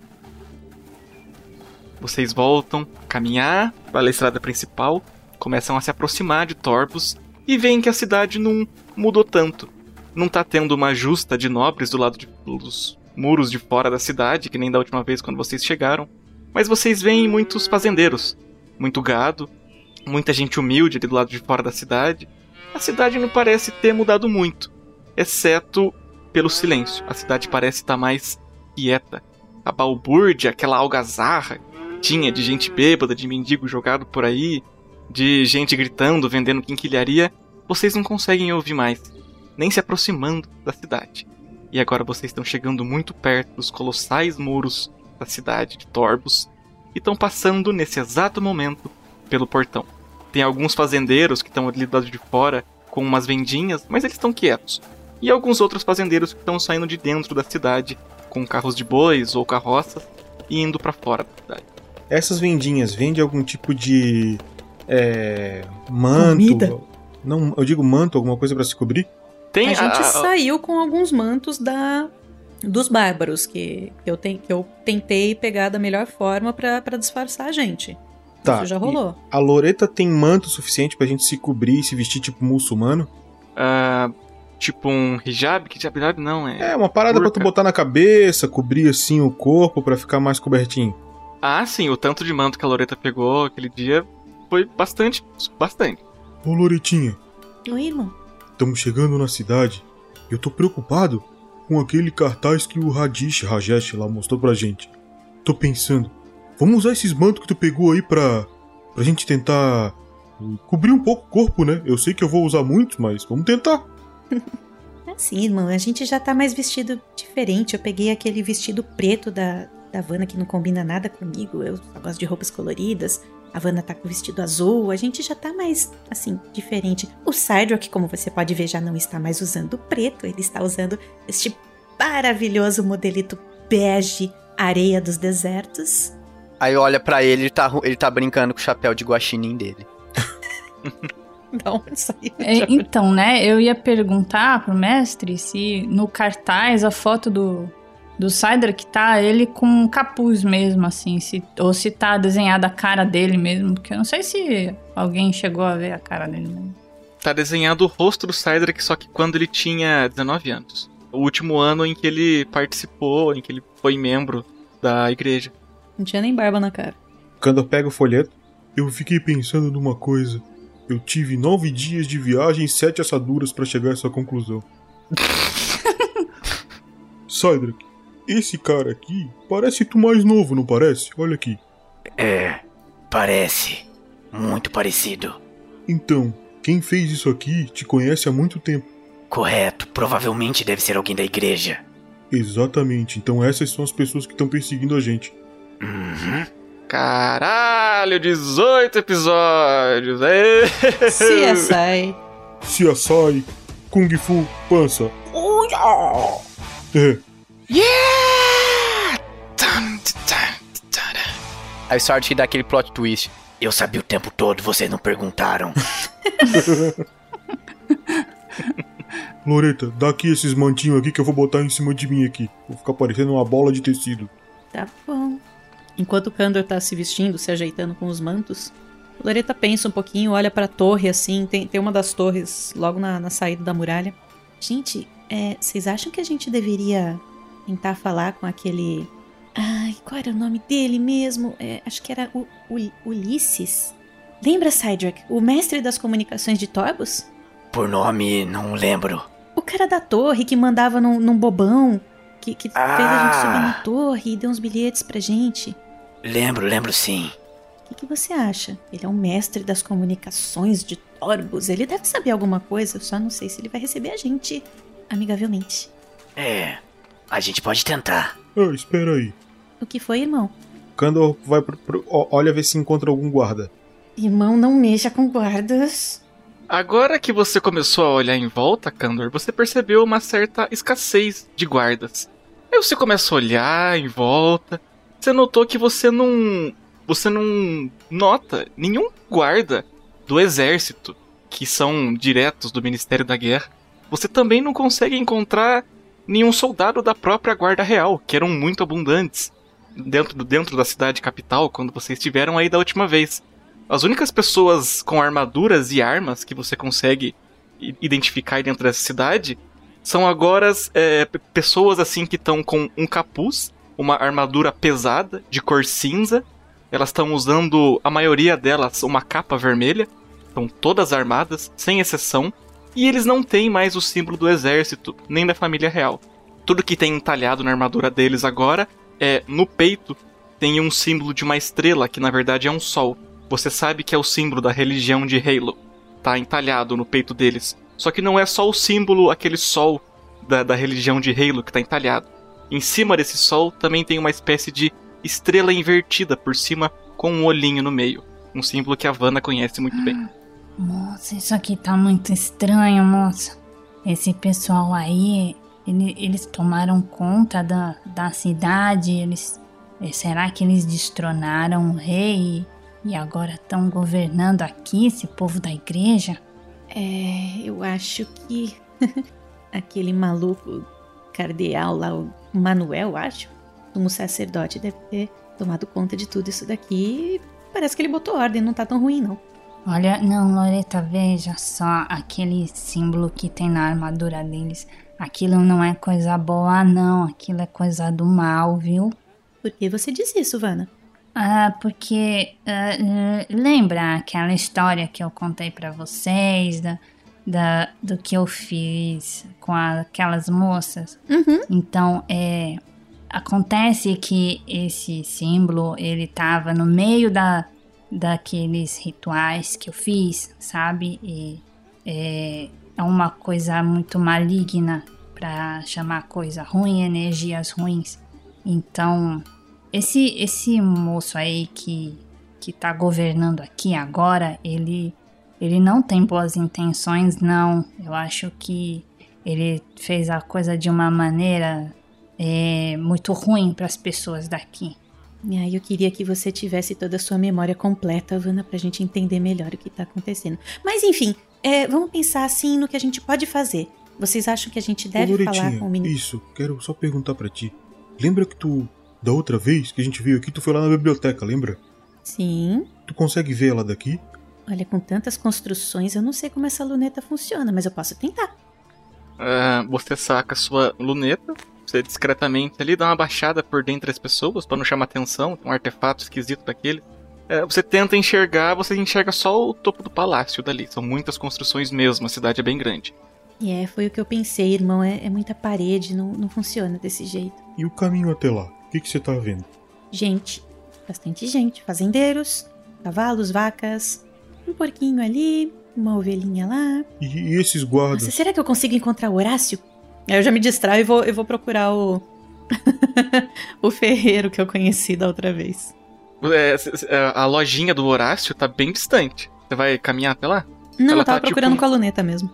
Vocês voltam a caminhar pela estrada principal, começam a se aproximar de Torbos e veem que a cidade não mudou tanto. Não tá tendo uma justa de nobres do lado de, dos muros de fora da cidade, que nem da última vez quando vocês chegaram. Mas vocês veem muitos fazendeiros, muito gado, muita gente humilde ali do lado de fora da cidade, a cidade não parece ter mudado muito, exceto pelo silêncio. A cidade parece estar mais quieta. A balbúrdia, aquela algazarra tinha de gente bêbada, de mendigo jogado por aí, de gente gritando, vendendo quinquilharia, vocês não conseguem ouvir mais, nem se aproximando da cidade. E agora vocês estão chegando muito perto dos colossais muros da cidade de Torbos e estão passando nesse exato momento pelo portão. Tem alguns fazendeiros que estão ali do lado de fora com umas vendinhas, mas eles estão quietos. E alguns outros fazendeiros que estão saindo de dentro da cidade com carros de bois ou carroças e indo para fora da cidade. Essas vendinhas vendem algum tipo de é, manto? Comida? Não, eu digo manto, alguma coisa para se cobrir? Tem a gente a- saiu com alguns mantos da dos bárbaros que eu, ten, que eu tentei pegar da melhor forma pra pra disfarçar a gente. Tá. Isso já e rolou. A Loreta tem manto suficiente pra gente se cobrir e se vestir tipo muçulmano? ah, tipo um hijab, que hijab não é. É, uma parada pra tu botar na cabeça, cobrir assim o corpo pra ficar mais cobertinho. Ah, sim, o tanto de manto que a Loreta pegou aquele dia foi bastante, bastante. Ô Loretinha, Oi, irmão. estamos chegando na cidade. Eu tô preocupado com aquele cartaz que o Radish, Rajesh lá mostrou pra gente. Tô pensando, vamos usar esses mantos que tu pegou aí pra, pra gente tentar uh, cobrir um pouco o corpo, né? Eu sei que eu vou usar muitos, mas vamos tentar. É Assim, irmão, a gente já tá mais vestido diferente. Eu peguei aquele vestido preto da, da Vanna que não combina nada comigo. Eu só gosto de roupas coloridas. A Vanna tá com o vestido azul. A gente já tá mais, assim, diferente. O Cydrock, como você pode ver, já não está mais usando o preto. Ele está usando este maravilhoso modelito bege areia dos desertos. Aí olha pra ele, ele tá, ele tá brincando com o chapéu de guaxinim dele. Não, isso aí. É, então, né, eu ia perguntar pro mestre se no cartaz a foto do, do Cider que tá ele com capuz mesmo, assim, se, ou se tá desenhada a cara dele mesmo, porque eu não sei se alguém chegou a ver a cara dele mesmo. Tá desenhado o rosto do Cydric, só que quando ele tinha 19 anos. O último ano em que ele participou, em que ele foi membro da igreja. Não tinha nem barba na cara. Quando eu pego o folheto, eu fiquei pensando numa coisa. Eu tive nove dias de viagem e sete assaduras pra chegar a essa conclusão. Cydrak, esse cara aqui parece tu mais novo, não parece? Olha aqui. É, parece. Muito parecido. Então, quem fez isso aqui te conhece há muito tempo. Correto, provavelmente deve ser alguém da igreja. Exatamente, então essas são as pessoas que estão perseguindo a gente. Uhum. Caralho, 18 episódios! CSI. CSI, Kung Fu, Pança. É, Yeah! Aí sorte que dá aquele plot twist. Eu sabia o tempo todo, vocês não perguntaram. Loreta, dá aqui esses mantinhos aqui que eu vou botar em cima de mim aqui. Vou ficar parecendo uma bola de tecido. Tá bom. Enquanto o Kandor tá se vestindo, se ajeitando com os mantos, Loreta pensa um pouquinho, olha pra torre assim. Tem, tem uma das torres logo na, na saída da muralha. Gente, é, vocês acham que a gente deveria tentar falar com aquele. Ai, qual era o nome dele mesmo? É, acho que era o, o- Ulisses. Lembra, Cydrak? O mestre das comunicações de Torbos? Por nome, não lembro. O cara da torre que mandava num, num bobão. Que, que fez a gente Ah. subir na torre e deu uns bilhetes pra gente. Lembro, lembro sim. O que, que você acha? Ele é um mestre das comunicações de Torbos. Ele deve saber alguma coisa, eu só não sei se ele vai receber a gente amigavelmente. É, a gente pode tentar. Ah, espera aí. O que foi, irmão? Kandor vai pro, pro- olha ver se encontra algum guarda. Irmão, não mexa com guardas. Agora que você começou a olhar em volta, Kandor, você percebeu uma certa escassez de guardas. Aí você começa a olhar em volta, você notou que você não. Você não nota nenhum guarda do exército, que são diretos do Ministério da Guerra. Você também não consegue encontrar nenhum soldado da própria Guarda Real, que eram muito abundantes dentro, dentro da cidade capital quando vocês estiveram aí da última vez. As únicas pessoas com armaduras e armas que você consegue identificar dentro dessa cidade são agora é, pessoas assim que estão com um capuz, uma armadura pesada de cor cinza. Elas estão usando, a maioria delas, uma capa vermelha. Estão todas armadas, sem exceção. E eles não têm mais o símbolo do exército, nem da família real. Tudo que tem entalhado na armadura deles agora é no peito tem um símbolo de uma estrela que na verdade é um sol. Você sabe que é o símbolo da religião de Halo. Tá entalhado no peito deles. Só que não é só o símbolo, aquele sol da, da religião de Halo que tá entalhado. Em cima desse sol também tem uma espécie de estrela invertida por cima com um olhinho no meio. Um símbolo que a Vanna conhece muito bem. Moça, isso aqui tá muito estranho, moça. Esse pessoal aí, ele- eles tomaram conta da, da cidade, eles. eh, Será que eles destronaram o rei e agora estão governando aqui, esse povo da igreja? É, eu acho que aquele maluco cardeal lá, o Manuel, acho, como sacerdote, deve ter tomado conta de tudo isso daqui. Parece que ele botou ordem, não tá tão ruim, não. Olha, não, Loreta, veja só aquele símbolo que tem na armadura deles. Aquilo não é coisa boa, não. Aquilo é coisa do mal, viu? Por que você diz isso, Vanna? Ah, porque ah, eh, lembra aquela história que eu contei pra vocês da, da, do que eu fiz com aquelas moças? Uhum. Então, é, acontece que esse símbolo ele tava no meio da, daqueles rituais que eu fiz, sabe? E é, é uma coisa muito maligna pra chamar coisa ruim, energias ruins. Então, esse esse moço aí que que tá governando aqui agora, ele ele não tem boas intenções, não. Eu acho que ele fez a coisa de uma maneira é, muito ruim para as pessoas daqui. E aí eu queria que você tivesse toda a sua memória completa, Vanna, pra gente entender melhor o que tá acontecendo. Mas enfim, é, vamos pensar assim no que a gente pode fazer. Vocês acham que a gente deve Ô, falar com o menino? Isso, quero só perguntar pra ti. Lembra que tu, da outra vez que a gente veio aqui, tu foi lá na biblioteca, lembra? Sim. Tu consegue ver ela daqui? Olha, com tantas construções, eu não sei como essa luneta funciona, mas eu posso tentar. Ah, você saca sua luneta, você discretamente ali dá uma baixada por dentro das pessoas pra não chamar atenção, um artefato esquisito daquele. É, você tenta enxergar, você enxerga só o topo do palácio dali. São muitas construções mesmo, a cidade é bem grande. E é, foi o que eu pensei, irmão. É, é muita parede, não, não funciona desse jeito. E o caminho até lá? O que que você tá vendo? Gente, bastante gente. Fazendeiros, cavalos, vacas, um porquinho ali, uma ovelhinha lá. E, e esses guardas? Nossa, será que eu consigo encontrar o Horácio? Aí eu já me distraio e vou, eu vou procurar o. o ferreiro que eu conheci da outra vez. É, c- a lojinha do Horácio tá bem distante. Você vai caminhar até lá? Não, Ela eu tava tá, tipo, procurando com a luneta mesmo.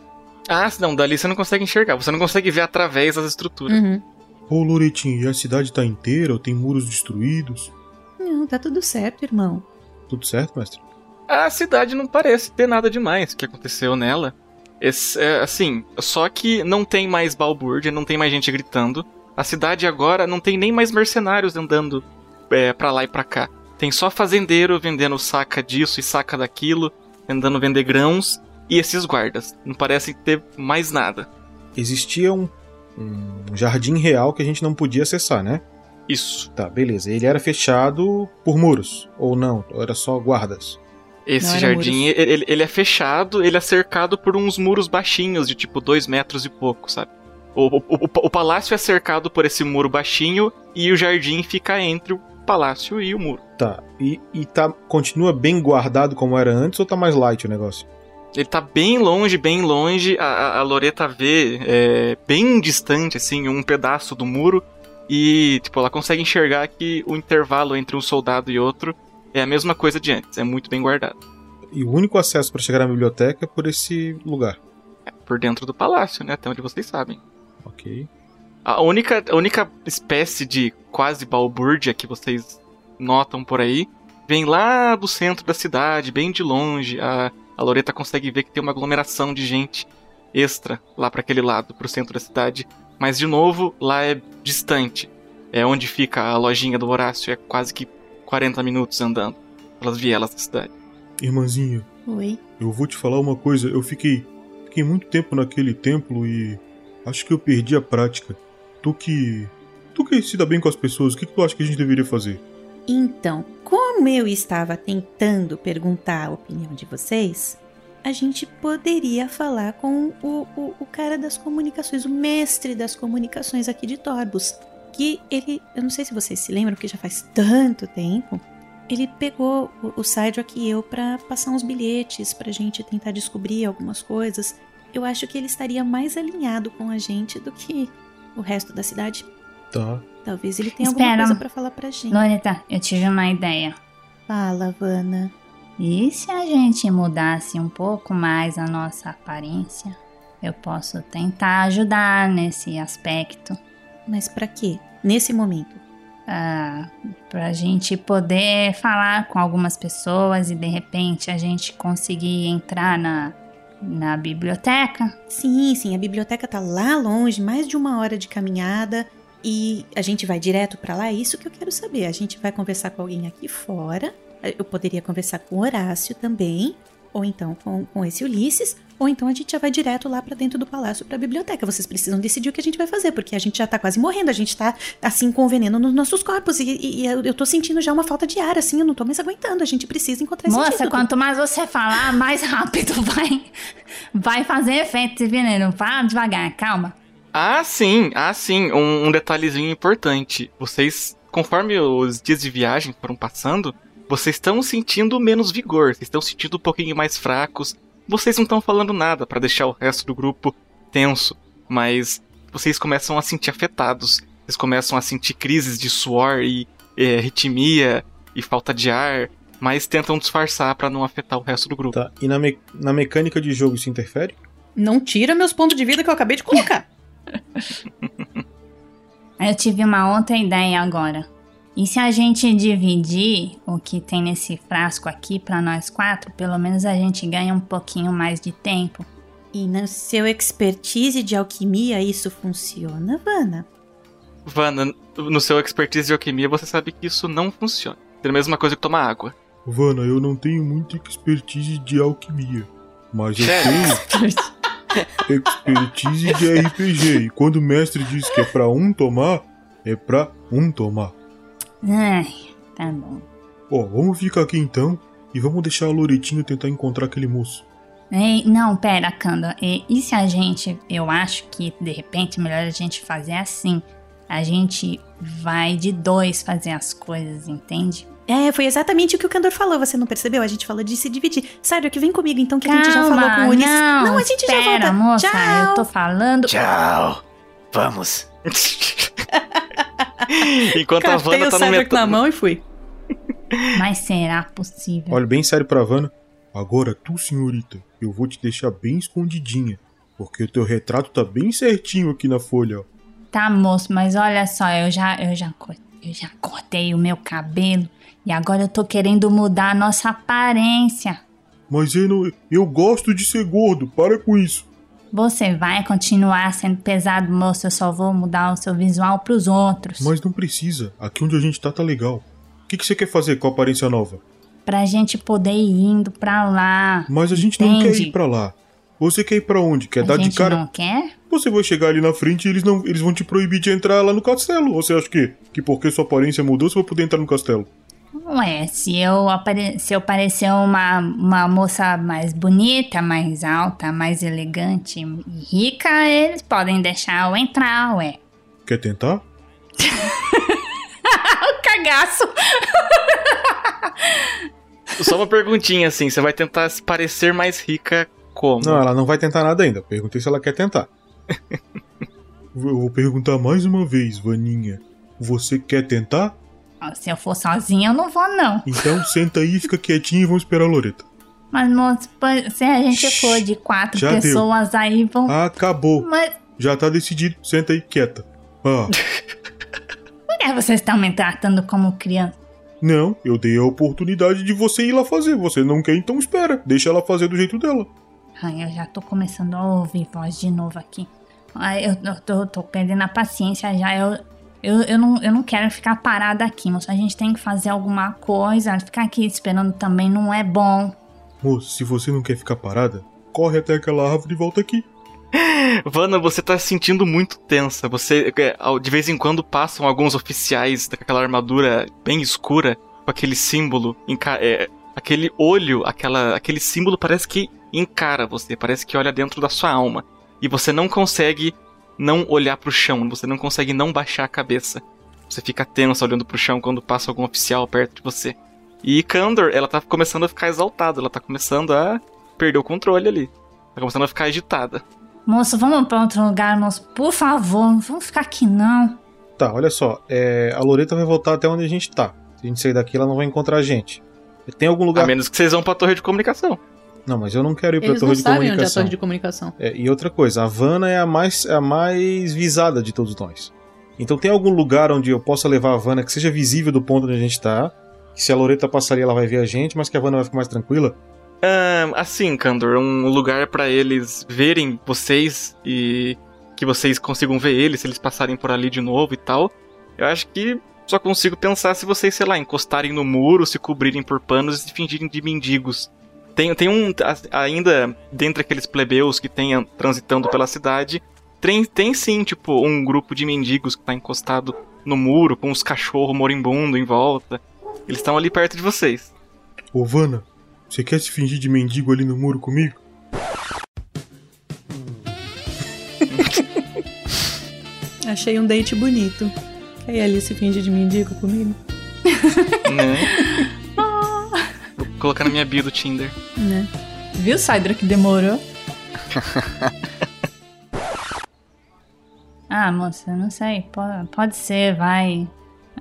Ah, não, dali você não consegue enxergar. Você não consegue ver através das estruturas. Uhum. Ô, Loretinho, e a cidade tá inteira ou tem muros destruídos? Não, tá tudo certo, irmão. Tudo certo, mestre? A cidade não parece ter nada demais que aconteceu nela. Esse, é, assim, só que não tem mais balbúrdia, não tem mais gente gritando. A cidade agora não tem nem mais mercenários andando é, pra lá e pra cá. Tem só fazendeiro vendendo saca disso e saca daquilo, andando vender grãos, e esses guardas. Não parece ter mais nada. Existia um, um jardim real que a gente não podia acessar, né? Isso. Tá, beleza. Ele era fechado por muros, ou não? Ou era só guardas? Esse jardim, ele, ele é fechado, ele é cercado por uns muros baixinhos, de tipo dois metros e pouco, sabe? O, o, o, o palácio é cercado por esse muro baixinho e o jardim fica entre o palácio e o muro. Tá. E, e tá, continua bem guardado como era antes ou tá mais light o negócio? Ele tá bem longe, bem longe. A, a- a Loreta vê é, bem distante, assim, um pedaço do muro. E, tipo, ela consegue enxergar que o intervalo entre um soldado e outro é a mesma coisa de antes. É muito bem guardado. E o único acesso pra chegar na biblioteca é por esse lugar. Por dentro do palácio, né? Até onde vocês sabem. Ok. A única, a única espécie de quase balbúrdia que vocês notam por aí vem lá do centro da cidade, bem de longe. A, a Loreta consegue ver que tem uma aglomeração de gente extra lá para aquele lado, pro centro da cidade. Mas, de novo, lá é distante. É onde fica a lojinha do Horácio, é quase que 40 minutos andando pelas vielas da cidade. Irmãzinha, Oi. eu vou te falar uma coisa. Eu fiquei, fiquei muito tempo naquele templo e acho que eu perdi a prática. Tu que. Tu que se dá bem com as pessoas, o que, que tu acha que a gente deveria fazer? Então, como eu estava tentando perguntar a opinião de vocês, a gente poderia falar com o, o, o cara das comunicações, o mestre das comunicações aqui de Torbus. Que ele, eu não sei se vocês se lembram, porque já faz tanto tempo, ele pegou o, o Sidrock e eu para passar uns bilhetes pra gente tentar descobrir algumas coisas. Eu acho que ele estaria mais alinhado com a gente do que o resto da cidade. Tá. Talvez ele tenha Espera. alguma coisa pra falar pra gente. Loreta, eu tive uma ideia. Fala, Vanna. E se a gente mudasse um pouco mais a nossa aparência? Eu posso tentar ajudar nesse aspecto. Mas pra quê? Nesse momento. Ah, pra gente poder falar com algumas pessoas e de repente a gente conseguir entrar na, na biblioteca. Sim, sim, a biblioteca tá lá longe, mais de uma hora de caminhada. E a gente vai direto pra lá, é isso que eu quero saber. A gente vai conversar com alguém aqui fora. Eu poderia conversar com o Horácio também, ou então com, com esse Ulisses, ou então a gente já vai direto lá pra dentro do palácio pra biblioteca. Vocês precisam decidir o que a gente vai fazer, porque a gente já tá quase morrendo, a gente tá assim com veneno nos nossos corpos e, e- e eu eu tô sentindo já uma falta de ar, assim, eu não tô mais aguentando. A gente precisa encontrar esse Moça, quanto mais você falar, mais rápido vai, vai fazer efeito esse veneno. Fala devagar, calma. Ah, sim, ah, sim. Um, um detalhezinho importante. Vocês, conforme os dias de viagem foram passando, vocês estão sentindo menos vigor, vocês estão sentindo um pouquinho mais fracos. Vocês não estão falando nada pra deixar o resto do grupo tenso, mas vocês começam a sentir afetados. Vocês começam a sentir crises de suor e eh, arritmia e falta de ar, mas tentam disfarçar pra não afetar o resto do grupo. Tá. E na, me- na mecânica de jogo isso interfere? Não tira meus pontos de vida que eu acabei de colocar. Eu tive uma outra ideia agora. E se a gente dividir o que tem nesse frasco aqui pra nós quatro, pelo menos a gente ganha um pouquinho mais de tempo. E no seu expertise de alquimia isso funciona, Vanna? Vana, no seu expertise de alquimia, você sabe que isso não funciona. É a mesma coisa que tomar água. Vana, eu não tenho muita expertise de alquimia. Mas eu tenho expertise de RPG. E quando o mestre diz que é pra um tomar, é pra um tomar. Ai, tá bom. Ó, vamos ficar aqui então e vamos deixar a Loretinha tentar encontrar aquele moço. Ei, não, pera, Kanda. E, e se a gente. Eu acho que de repente é melhor a gente fazer assim. A gente vai de dois fazer as coisas, entende? É, foi exatamente o que o Candor falou, você não percebeu? A gente falou de se dividir. Sério, que vem comigo então que a gente já falou com o Ulisses. Não, a gente já espera, volta. moça, Tchau. eu tô falando. Tchau. Vamos. Enquanto a Caftei Wanda o tá no metrô. na mão e fui. Mas será possível? Olha bem sério pra Vanna. Agora tu, senhorita, eu vou te deixar bem escondidinha. Porque o teu retrato tá bem certinho aqui na folha, ó. Tá, moço, mas olha só, eu já, eu já, eu já cortei o meu cabelo e agora eu tô querendo mudar a nossa aparência. Mas eu, não, eu gosto de ser gordo, para com isso. Você vai continuar sendo pesado, moço. Eu só vou mudar o seu visual pros outros. Mas não precisa, aqui onde a gente tá tá legal. O que, que você quer fazer com a aparência nova? Pra gente poder ir indo pra lá. Mas a gente não quer Entende? ir pra lá. Você quer ir pra onde? Quer A dar de cara? não quer? Você vai chegar ali na frente e eles, não, eles vão te proibir de entrar lá no castelo. Ou você acha que, que porque sua aparência mudou, você vai poder entrar no castelo? Ué, se eu, apare... se eu parecer uma, uma moça mais bonita, mais alta, mais elegante e rica, eles podem deixar eu entrar, ué. Quer tentar? o cagaço! Só uma perguntinha assim, você vai tentar se parecer mais rica como? Não, ela não vai tentar nada ainda. Perguntei se ela quer tentar. Eu vou perguntar mais uma vez, Vaninha. Você quer tentar? Ó, Se eu for sozinha, eu não vou, não. Então senta aí, fica quietinho e vamos esperar a Loreta. Mas, moço, se a gente for de quatro já deu. pessoas aí, vão. Acabou. Mas Já tá decidido. Senta aí, quieta. Ah, por que vocês estão me tratando como criança? não, eu dei a oportunidade de você ir lá fazer. Você não quer, então espera. Deixa ela fazer do jeito dela. Ai, eu já tô começando a ouvir voz de novo aqui. Ai, eu, eu tô, tô perdendo a paciência já. Eu, eu, eu, não, eu não quero ficar parada aqui, moço. A gente tem que fazer alguma coisa. Ficar aqui esperando também não é bom. Moço, se você não quer ficar parada, corre até aquela árvore e volta aqui. Vana, você tá se sentindo muito tensa. Você, é, de vez em quando, passam alguns oficiais daquela armadura bem escura, com aquele símbolo, é, aquele olho, aquela, aquele símbolo parece que encara você, parece que olha dentro da sua alma. E você não consegue não olhar pro chão, você não consegue não baixar a cabeça. Você fica tenso olhando pro chão quando passa algum oficial perto de você. E Kandor, ela tá começando a ficar exaltada, ela tá começando a perder o controle ali. Tá começando a ficar agitada. Moço, vamos pra outro lugar, moço. Por favor, não vamos ficar aqui não. Tá, olha só. É, a Loreta vai voltar até onde a gente tá. Se a gente sair daqui, ela não vai encontrar a gente. Tem algum lugar. A menos que vocês vão pra torre de comunicação. Não, mas eu não quero ir pra Eles torre não de sabem onde é a comunicação. torre de comunicação. É, e outra coisa, a Havana é a mais, é a mais visada de todos nós. Então tem algum lugar onde eu possa levar a Havana que seja visível do ponto onde a gente tá? Que se a Loreta passar ali, ela vai ver a gente, mas que a Havana vai ficar mais tranquila? Ahn, assim, Kandor, um lugar pra eles verem vocês e que vocês consigam ver eles se eles passarem por ali de novo e tal. Eu acho que só consigo pensar se vocês, sei lá, encostarem no muro, se cobrirem por panos e se fingirem de mendigos. Tem, tem um. Ainda dentre aqueles plebeus que tem transitando pela cidade, tem, tem sim, tipo, um grupo de mendigos que tá encostado no muro, com os cachorros moribundos em volta. Eles estão ali perto de vocês. Ô, Vana, você quer se fingir de mendigo ali no muro comigo? Achei um date bonito. Quer ir ali se finge de mendigo comigo? Né? Vou colocar na minha bio do Tinder. Né? Viu, Sidra, que demorou? ah, moça, não sei. Pode, pode ser, vai.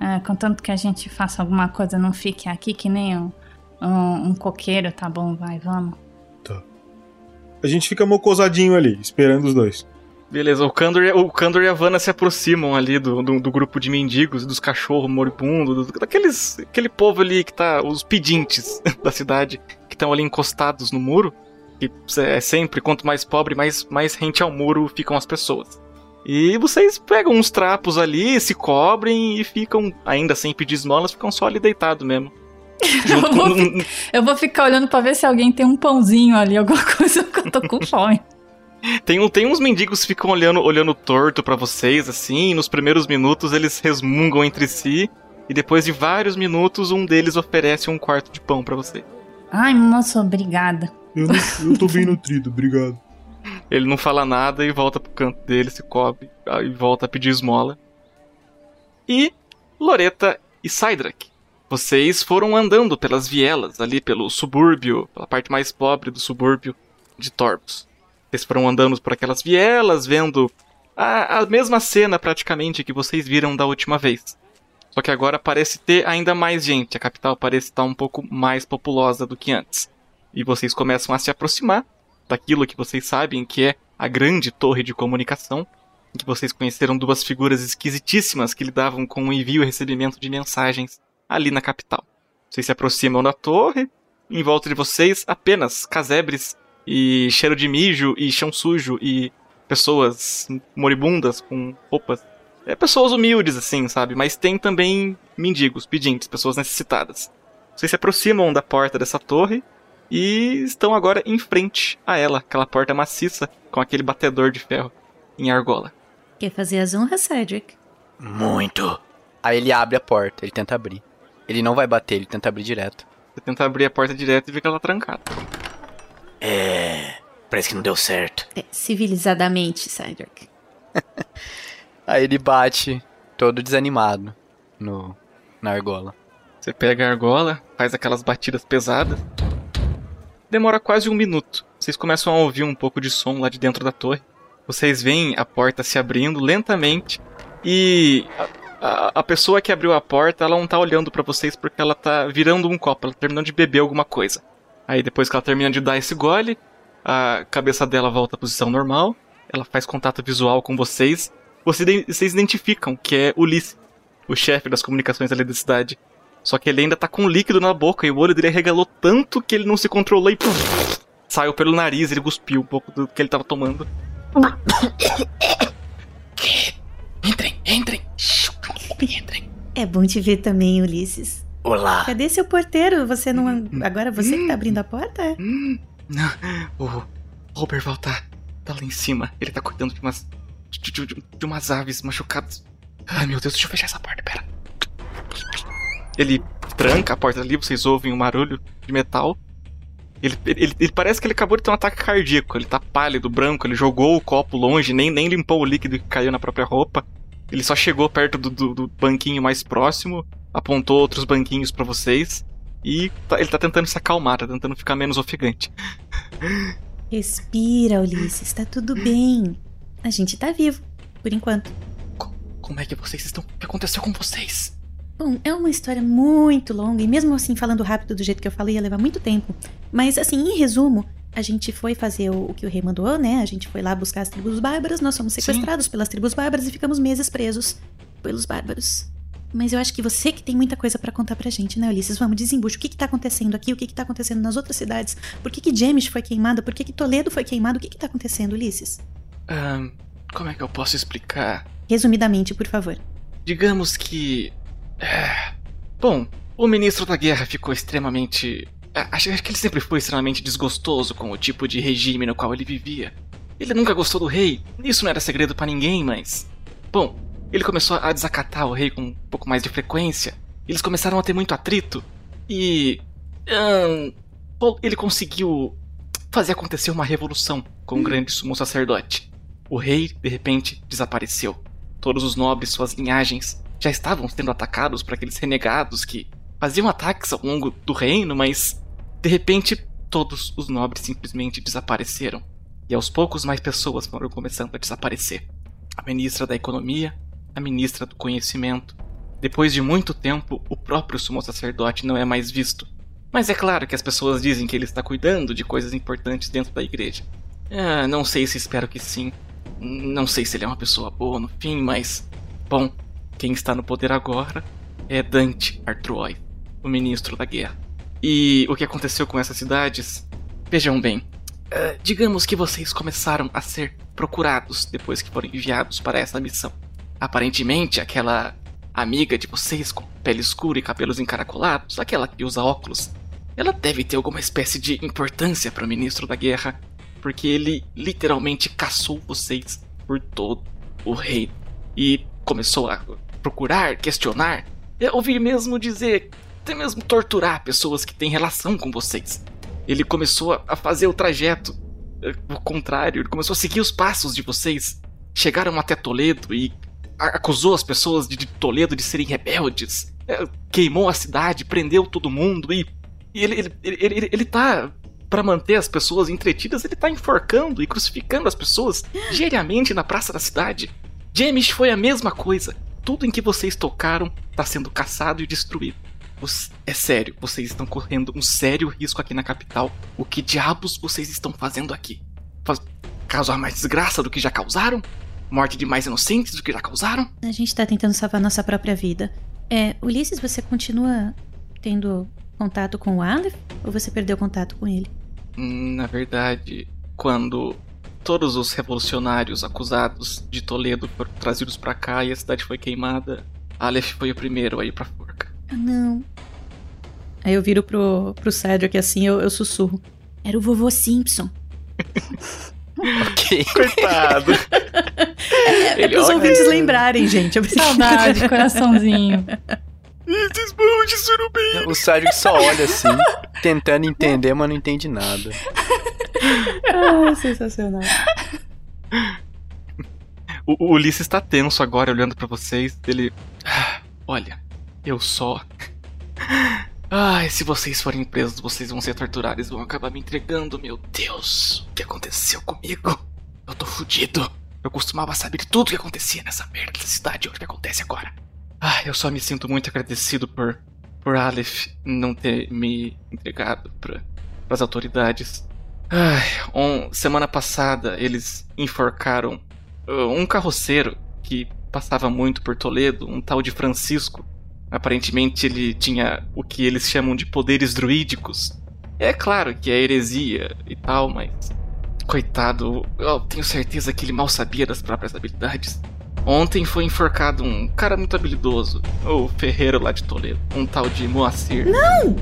É, contanto que a gente faça alguma coisa, não fique aqui que nem um, um, um coqueiro, tá bom, vai, vamos. A gente fica mocosadinho ali, esperando os dois. Beleza, o Kandor, e- o Kandor e a Vanna se aproximam ali do, do, do grupo de mendigos, dos cachorros moribundos, do- daqueles, aquele povo ali que tá, os pedintes da cidade, que estão ali encostados no muro. Que é sempre, quanto mais pobre, mais, mais rente ao muro ficam as pessoas. E vocês pegam uns trapos ali, se cobrem e ficam, ainda sem pedir esmolas, ficam só ali deitados mesmo. Eu vou, eu vou ficar olhando pra ver se alguém tem um pãozinho ali, alguma coisa, que eu tô com fome. Tem, um- tem uns mendigos que ficam olhando, olhando torto pra vocês, assim, e nos primeiros minutos eles resmungam entre si, e depois de vários minutos um deles oferece um quarto de pão pra você. Ai, moço, obrigada. Eu, não- eu tô bem nutrido, obrigado. Ele não fala nada e volta pro canto dele, se cobre, ah, e volta a pedir esmola. E Loreta e Sidrak, vocês foram andando pelas vielas, ali pelo subúrbio, pela parte mais pobre do subúrbio de Torbos. Vocês foram andando por aquelas vielas, vendo a, a mesma cena praticamente que vocês viram da última vez. Só que agora parece ter ainda mais gente, a capital parece estar um pouco mais populosa do que antes. E vocês começam a se aproximar daquilo que vocês sabem que é a grande torre de comunicação, em que vocês conheceram duas figuras esquisitíssimas que lidavam com o envio e recebimento de mensagens ali na capital. Vocês se aproximam da torre, em volta de vocês apenas casebres e cheiro de mijo e chão sujo e pessoas moribundas com roupas. É pessoas humildes assim, sabe? Mas tem também mendigos, pedintes, pessoas necessitadas. Vocês se aproximam da porta dessa torre e estão agora em frente a ela, aquela porta maciça com aquele batedor de ferro em argola. Quer fazer as honras, Cedric? Muito. Aí ele abre a porta, ele tenta abrir. Ele não vai bater, ele tenta abrir direto. Você tenta abrir a porta direto e vê que ela tá trancada. É. Parece que não deu certo. É, civilizadamente, Cedric. Aí ele bate, todo desanimado, no, na argola. Você pega a argola, faz aquelas batidas pesadas. Demora quase um minuto. Vocês começam a ouvir um pouco de som lá de dentro da torre. Vocês veem a porta se abrindo lentamente. E a, a- a pessoa que abriu a porta, ela não tá olhando pra vocês porque ela tá virando um copo, ela tá terminando de beber alguma coisa. Aí depois que ela termina de dar esse gole, a cabeça dela volta à posição normal. Ela faz contato visual com vocês. Vocês, vocês identificam que é Ulisses, o chefe das comunicações ali da cidade. Só que ele ainda tá com líquido na boca e o olho dele arregalou tanto que ele não se controlou e puf, saiu pelo nariz, ele cuspiu um pouco do que ele tava tomando. Entrem, entrem. Entrem. É bom te ver também, Ulisses. Olá. Cadê seu porteiro? Você não. Agora você que tá abrindo a porta? O Roberval tá, tá lá em cima. Ele tá cuidando de umas. De, de- de- de umas aves machucadas. Ai meu Deus, deixa eu fechar essa porta, pera. Ele tranca a porta ali, vocês ouvem um barulho de metal. Ele, ele, ele, parece que ele acabou de ter um ataque cardíaco. Ele tá pálido, branco, ele jogou o copo longe, nem, nem limpou o líquido que caiu na própria roupa. Ele só chegou perto do, do, do banquinho mais próximo, apontou outros banquinhos para vocês e tá, ele tá tentando se acalmar, tá tentando ficar menos ofegante. Respira, Ulisses, tá tudo bem. A gente tá vivo, por enquanto. Como é que vocês estão? O que aconteceu com vocês? Bom, é uma história muito longa e mesmo assim falando rápido do jeito que eu falei ia levar muito tempo. Mas assim, em resumo, a gente foi fazer o, o que o rei mandou, né? A gente foi lá buscar as tribos bárbaras, nós fomos sequestrados Sim. pelas tribos bárbaras e ficamos meses presos pelos bárbaros. Mas eu acho que você que tem muita coisa para contar pra gente, né, Ulisses? Vamos, desembucha. O que que tá acontecendo aqui? O que que tá acontecendo nas outras cidades? Por que que James foi queimada? Por que que Toledo foi queimado? O que que tá acontecendo, Ulisses? Um, como é que eu posso explicar? Resumidamente, por favor. Digamos que é... Bom, o ministro da guerra ficou extremamente. É, acho que ele sempre foi extremamente desgostoso com o tipo de regime no qual ele vivia. Ele nunca gostou do rei, isso não era segredo para ninguém, mas. Bom, ele começou a desacatar o rei com um pouco mais de frequência. Eles começaram a ter muito atrito. E. Ele conseguiu fazer acontecer uma revolução com o grande sumo sacerdote. O rei, de repente, desapareceu. Todos os nobres, suas linhagens, já estavam sendo atacados por aqueles renegados que faziam ataques ao longo do reino, mas de repente todos os nobres simplesmente desapareceram. E aos poucos mais pessoas foram começando a desaparecer. A ministra da Economia, a ministra do Conhecimento. Depois de muito tempo, o próprio sumo sacerdote não é mais visto. Mas é claro que as pessoas dizem que ele está cuidando de coisas importantes dentro da igreja. Ah, não sei se espero que sim. Não sei se ele é uma pessoa boa no fim, mas. Bom, quem está no poder agora é Dante Artroy, o ministro da guerra. E o que aconteceu com essas cidades? Vejam bem, uh, digamos que vocês começaram a ser procurados depois que foram enviados para essa missão. Aparentemente, aquela amiga de vocês com pele escura e cabelos encaracolados, aquela que usa óculos, ela deve ter alguma espécie de importância para o ministro da guerra, porque ele literalmente caçou vocês por todo o reino e começou a procurar, questionar, é ouvir mesmo dizer, até mesmo torturar pessoas que têm relação com vocês. Ele começou a fazer o trajeto é, o contrário, ele começou a seguir os passos de vocês. Chegaram até Toledo e acusou as pessoas de Toledo de serem rebeldes. É, queimou a cidade, prendeu todo mundo e, e ele, ele, ele, ele, ele tá para manter as pessoas entretidas, ele tá enforcando e crucificando as pessoas diariamente na praça da cidade. James foi a mesma coisa tudo em que vocês tocaram está sendo caçado e destruído. É sério, vocês estão correndo um sério risco aqui na capital. O que diabos vocês estão fazendo aqui? Faz... Causar mais desgraça do que já causaram? Morte de mais inocentes do que já causaram? A gente tá tentando salvar nossa própria vida. É, Ulisses, você continua tendo contato com o Aleph? Ou você perdeu contato com ele? Na verdade, quando todos os revolucionários acusados de Toledo foram trazidos para cá e a cidade foi queimada. Aleph foi o primeiro a ir pra forca. Ah, não. Aí eu viro pro, pro Cedric assim, eu, eu sussurro. Era o vovô Simpson. ok. Coitado. é, é pros ouvintes lembrarem, gente. Eu Saudade, coraçãozinho. Esses bons de surubim. O Cedric só olha assim, tentando entender, mas não entende nada ah, sensacional. O, o Ulisses está tenso agora, olhando para vocês. Ele. Ah, olha, eu só. Ai, se vocês forem presos, vocês vão ser torturados, vão acabar me entregando. Meu Deus, o que aconteceu comigo? Eu tô fudido. Eu costumava saber tudo o que acontecia nessa merda dessa cidade. Olha o que acontece agora. Ai, eu só me sinto muito agradecido por, por Aleph não ter me entregado para as autoridades. Ai, um, semana passada eles enforcaram uh, um carroceiro que passava muito por Toledo, um tal de Francisco. Aparentemente ele tinha o que eles chamam de poderes druídicos. É claro que é heresia e tal, mas. Coitado, eu tenho certeza que ele mal sabia das próprias habilidades. Ontem foi enforcado um cara muito habilidoso, o ferreiro lá de Toledo, um tal de Moacir. Não!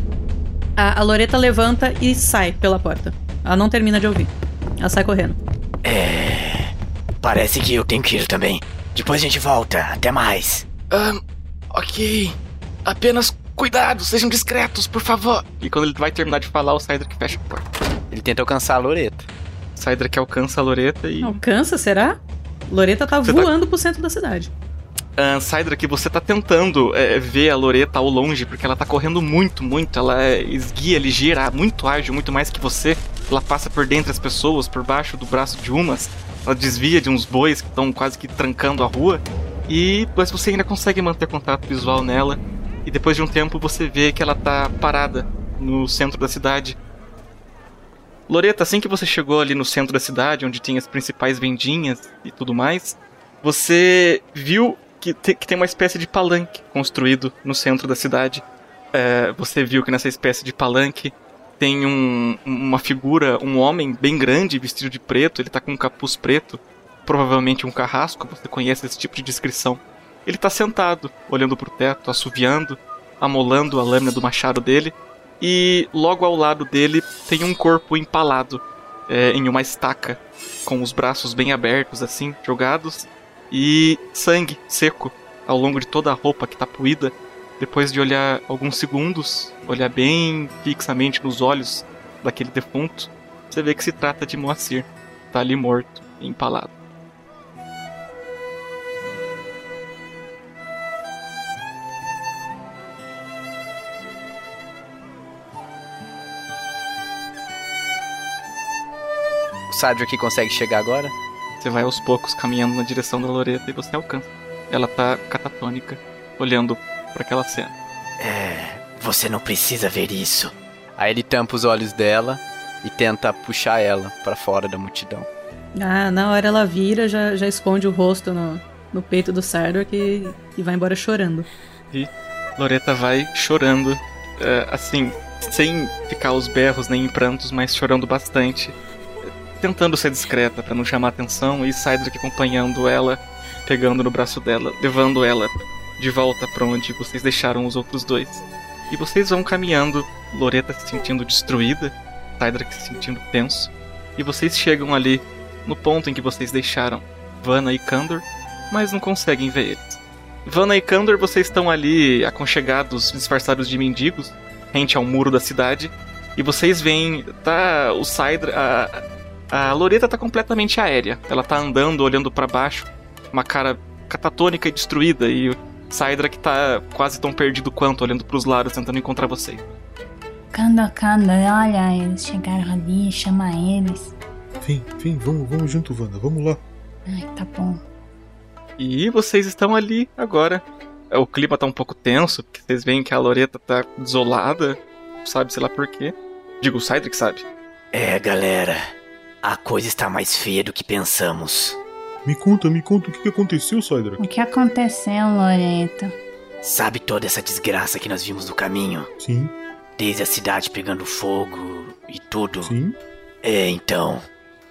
A, a Loreta levanta e sai pela porta. Ela não termina de ouvir. Ela sai correndo. É. Parece que eu tenho que ir também. Depois a gente volta. Até mais. Um, ok. Apenas Cuidado, sejam discretos, por favor. E quando ele vai terminar de falar, o Cydrak fecha a porta. Ele tenta alcançar a Loreta. Cydrak alcança a Loreta e. Alcança, será? Loreta tá Você tá- voando pro centro da cidade. Uh, Cydrak, você tá tentando é, ver a Loreta ao longe, porque ela tá correndo muito, muito. Ela é esguia, ligeira, muito ágil, muito mais que você. Ela passa por dentro das pessoas, por baixo do braço de umas. Ela desvia de uns bois que estão quase que trancando a rua. E mas você ainda consegue manter contato visual nela. E depois de um tempo você vê que ela tá parada no centro da cidade. Loreta, assim que você chegou ali no centro da cidade, onde tem as principais vendinhas e tudo mais, você viu que, te- que tem uma espécie de palanque construído no centro da cidade. É, você viu que nessa espécie de palanque tem um- uma figura, um homem bem grande, vestido de preto, ele tá com um capuz preto, provavelmente um carrasco, você conhece esse tipo de descrição. Ele tá sentado, olhando pro teto, assoviando, amolando a lâmina do machado dele, e logo ao lado dele tem um corpo empalado é, em uma estaca, com os braços bem abertos, assim, jogados, e sangue seco ao longo de toda a roupa que tá puída. Depois de olhar alguns segundos, olhar bem fixamente nos olhos daquele defunto, você vê que se trata de Moacir. Tá ali morto, empalado. O Cydrak consegue chegar agora? Você vai aos poucos caminhando na direção da Loreta e você alcança. Ela tá catatônica, olhando para aquela cena. É, você não precisa ver isso. Aí ele tampa os olhos dela e tenta puxar ela pra fora da multidão. Ah, na hora ela vira, já, já esconde o rosto no, no peito do Sardor e, e vai embora chorando. E Loreta vai chorando, é, assim, sem ficar aos berros nem em prantos, mas chorando bastante. Tentando ser discreta para não chamar atenção e Cydrak acompanhando ela, pegando no braço dela, levando ela de volta para onde vocês deixaram os outros dois. E vocês vão caminhando, Loreta se sentindo destruída, Cydrak se sentindo tenso, e vocês chegam ali no ponto em que vocês deixaram Vanna e Kandor, mas não conseguem ver eles. Vanna e Kandor, vocês estão ali aconchegados, disfarçados de mendigos, rente ao muro da cidade, e vocês veem, tá, o Cydra, a, a Loreta tá completamente aérea. Ela tá andando, olhando para baixo, uma cara catatônica e destruída, e o Cydra que tá quase tão perdido quanto, olhando pros lados, tentando encontrar vocês. Kanda, Kanda, olha, eles chegaram ali, chama eles. Vem, vem, vamos, vamos junto, Wanda, vamos lá. Ai, tá bom. E vocês estão ali agora. É, O clima tá um pouco tenso, porque vocês veem que a Loreta tá desolada, sabe, sei lá por quê. Digo, o Cydric sabe. É, galera. A coisa está mais feia do que pensamos. Me conta, me conta o que aconteceu, Cydrak. O que aconteceu, Loreta? Sabe toda essa desgraça que nós vimos no caminho? Sim, Desde a cidade pegando fogo e tudo. sim. É, então.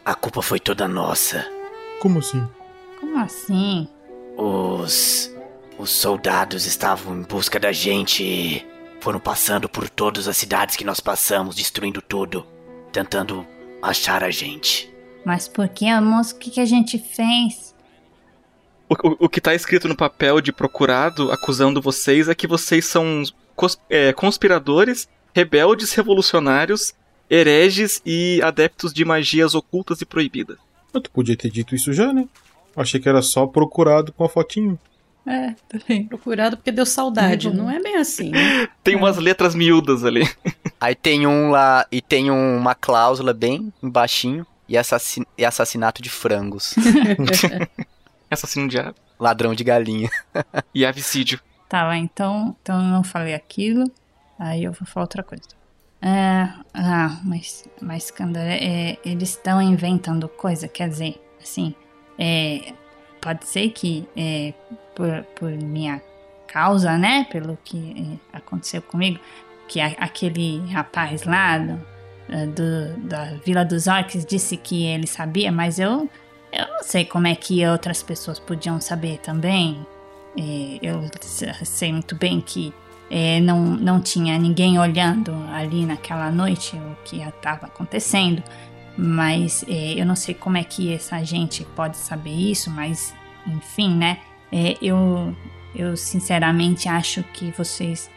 A culpa foi toda nossa. Como assim? Como assim? Os. Os soldados estavam em busca da gente e foram passando por todas as cidades que nós passamos, destruindo tudo, tentando achar a gente. Mas por que, moço? O que, que a gente fez? O, o, o que tá escrito no papel de procurado acusando vocês é que vocês são cons- é, conspiradores, rebeldes revolucionários, hereges e adeptos de magias ocultas e proibidas. Mas tu podia ter dito isso já, né? Achei que era só procurado com a fotinho. É, também. Procurado porque deu saudade. Não é bem assim, né? Tem umas letras miúdas ali. Aí tem um lá e tem um- uma cláusula bem embaixinho e, assassin, e assassinato de frangos. Assassino de ave. Ladrão de galinha. E avicídio. Tá, então, então eu não falei aquilo. Aí eu vou falar outra coisa. É, ah, mas, mas Kanda, é, eles estão inventando coisa, quer dizer, assim, é, pode ser que é, por, por minha causa, né, pelo que é, aconteceu comigo, que a- aquele rapaz lá do, é, do- da Vila dos Orcs disse que ele sabia, mas eu, eu não sei como é que outras pessoas podiam saber também. É, eu sei muito bem que é, não, não tinha ninguém olhando ali naquela noite o que estava acontecendo, mas é, eu não sei como é que essa gente pode saber isso, mas enfim, né? É, eu, eu sinceramente acho que vocês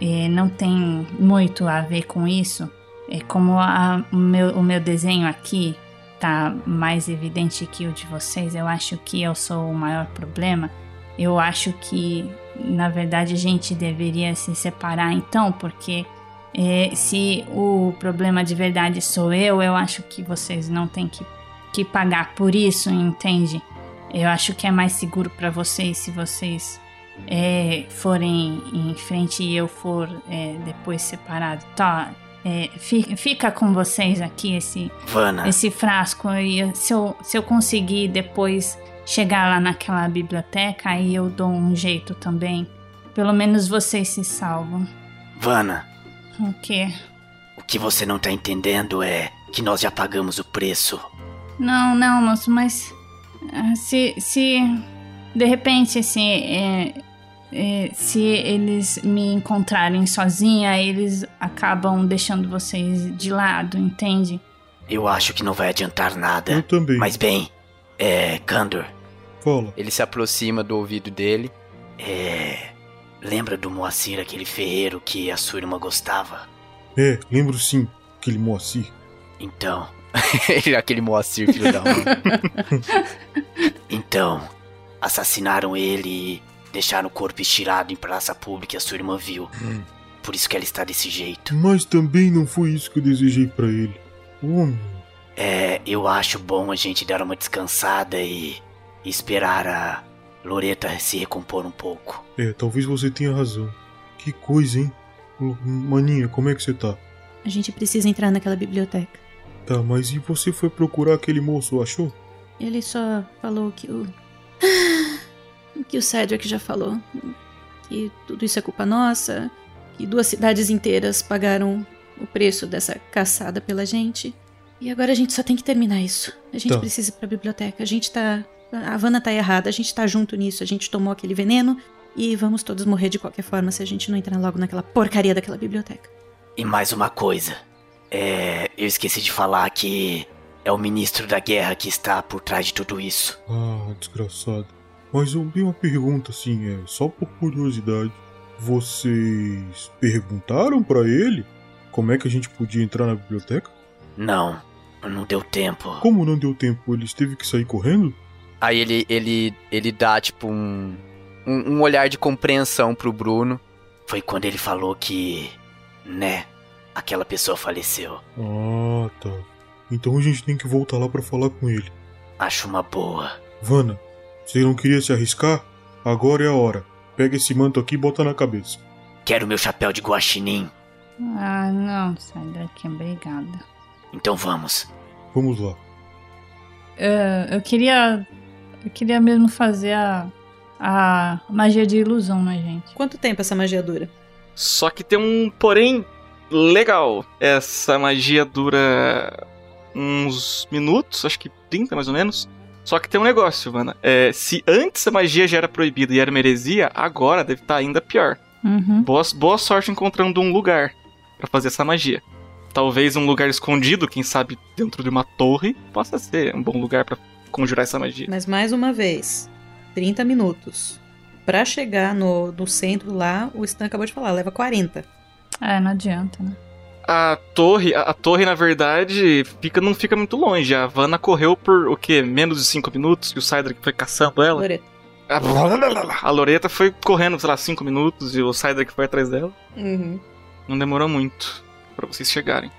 é, não tem muito a ver com isso. É como a, o, meu, o meu desenho aqui tá mais evidente que o de vocês. Eu acho que eu sou o maior problema. Eu acho que, na verdade, a gente deveria se separar então, porque é, se o problema de verdade sou eu, eu acho que vocês não têm que, que pagar por isso, entende? Eu acho que é mais seguro para vocês se vocês é, forem em frente e eu for é, depois separado. Tá, é, fica com vocês aqui esse, Vana. esse frasco. E se eu, se eu conseguir depois chegar lá naquela biblioteca, aí eu dou um jeito também. Pelo menos vocês se salvam. Vana. O quê? O que você não tá entendendo é que nós já pagamos o preço. Não, não, moço, mas. ah, Se. se de repente, assim. É, é, se eles me encontrarem sozinha, eles acabam deixando vocês de lado, entende? Eu acho que não vai adiantar nada. Eu também. Mas bem, é. Candor. Fala. Ele se aproxima do ouvido dele. É. Lembra do Moacir, aquele ferreiro que a sua irmã gostava? É, lembro sim, aquele Moacir. Então. Aquele Moacir, filho da mãe. Então. Assassinaram ele e deixaram o corpo estirado em praça pública e a sua irmã viu. Por isso que ela está desse jeito. Mas também não foi isso que eu desejei pra ele. Homem. É, eu acho bom a gente dar uma descansada e e esperar a Loreta se recompor um pouco. É, talvez você tenha razão. Que coisa, hein? Maninha, como é que você tá? A gente precisa entrar naquela biblioteca. Tá, mas e você foi procurar aquele moço, achou? Ele só falou que o. O que o Cedric já falou. Que tudo isso é culpa nossa. Que duas cidades inteiras pagaram o preço dessa caçada pela gente. E agora a gente só tem que terminar isso. A gente Tá. precisa ir pra biblioteca. A gente tá. A Havana tá errada. A gente tá junto nisso. A gente tomou aquele veneno. E vamos todos morrer de qualquer forma se a gente não entrar logo naquela porcaria daquela biblioteca. E mais uma coisa. É. Eu esqueci de falar que é o ministro da guerra que está por trás de tudo isso. Ah, desgraçado. Mas eu tenho uma pergunta assim, é só por curiosidade. Vocês perguntaram pra ele como é que a gente podia entrar na biblioteca? Não, não deu tempo. Como não deu tempo? Eles teve que sair correndo? Aí ele, ele, ele dá, tipo, um, um, um olhar de compreensão pro Bruno. Foi quando ele falou que. né? Aquela pessoa faleceu. Ah, tá. Então a gente tem que voltar lá pra falar com ele. Acho uma boa. Vana, você não queria se arriscar? Agora é a hora. Pega esse manto aqui e bota na cabeça. Quero meu chapéu de guaxinim. Ah, não, sai daqui, obrigada. Então vamos. Vamos lá. É, eu queria. Eu queria mesmo fazer a. A magia de ilusão na gente. Quanto tempo essa magia dura? Só que tem um porém legal. Essa magia dura uns minutos, acho que 30 mais ou menos. Só que tem um negócio, Vana. É, se antes a magia já era proibida e era uma heresia, agora deve estar ainda pior. Uhum. Boa, boa sorte encontrando um lugar pra fazer essa magia. Talvez um lugar escondido, quem sabe dentro de uma torre, possa ser um bom lugar pra conjurar essa magia. Mas mais uma vez, 30 minutos. Pra chegar no, no centro lá, o Stan acabou de falar, leva 40. É, não adianta, né? A torre, a, a torre na verdade, fica não fica muito longe. A Vanna correu por o quê? Menos de 5 minutos e o Cydric foi caçando ela. Loreta. A, a Loreta foi correndo, sei lá, 5 minutos e o Cydric foi atrás dela. Uhum. Não demorou muito pra vocês chegarem.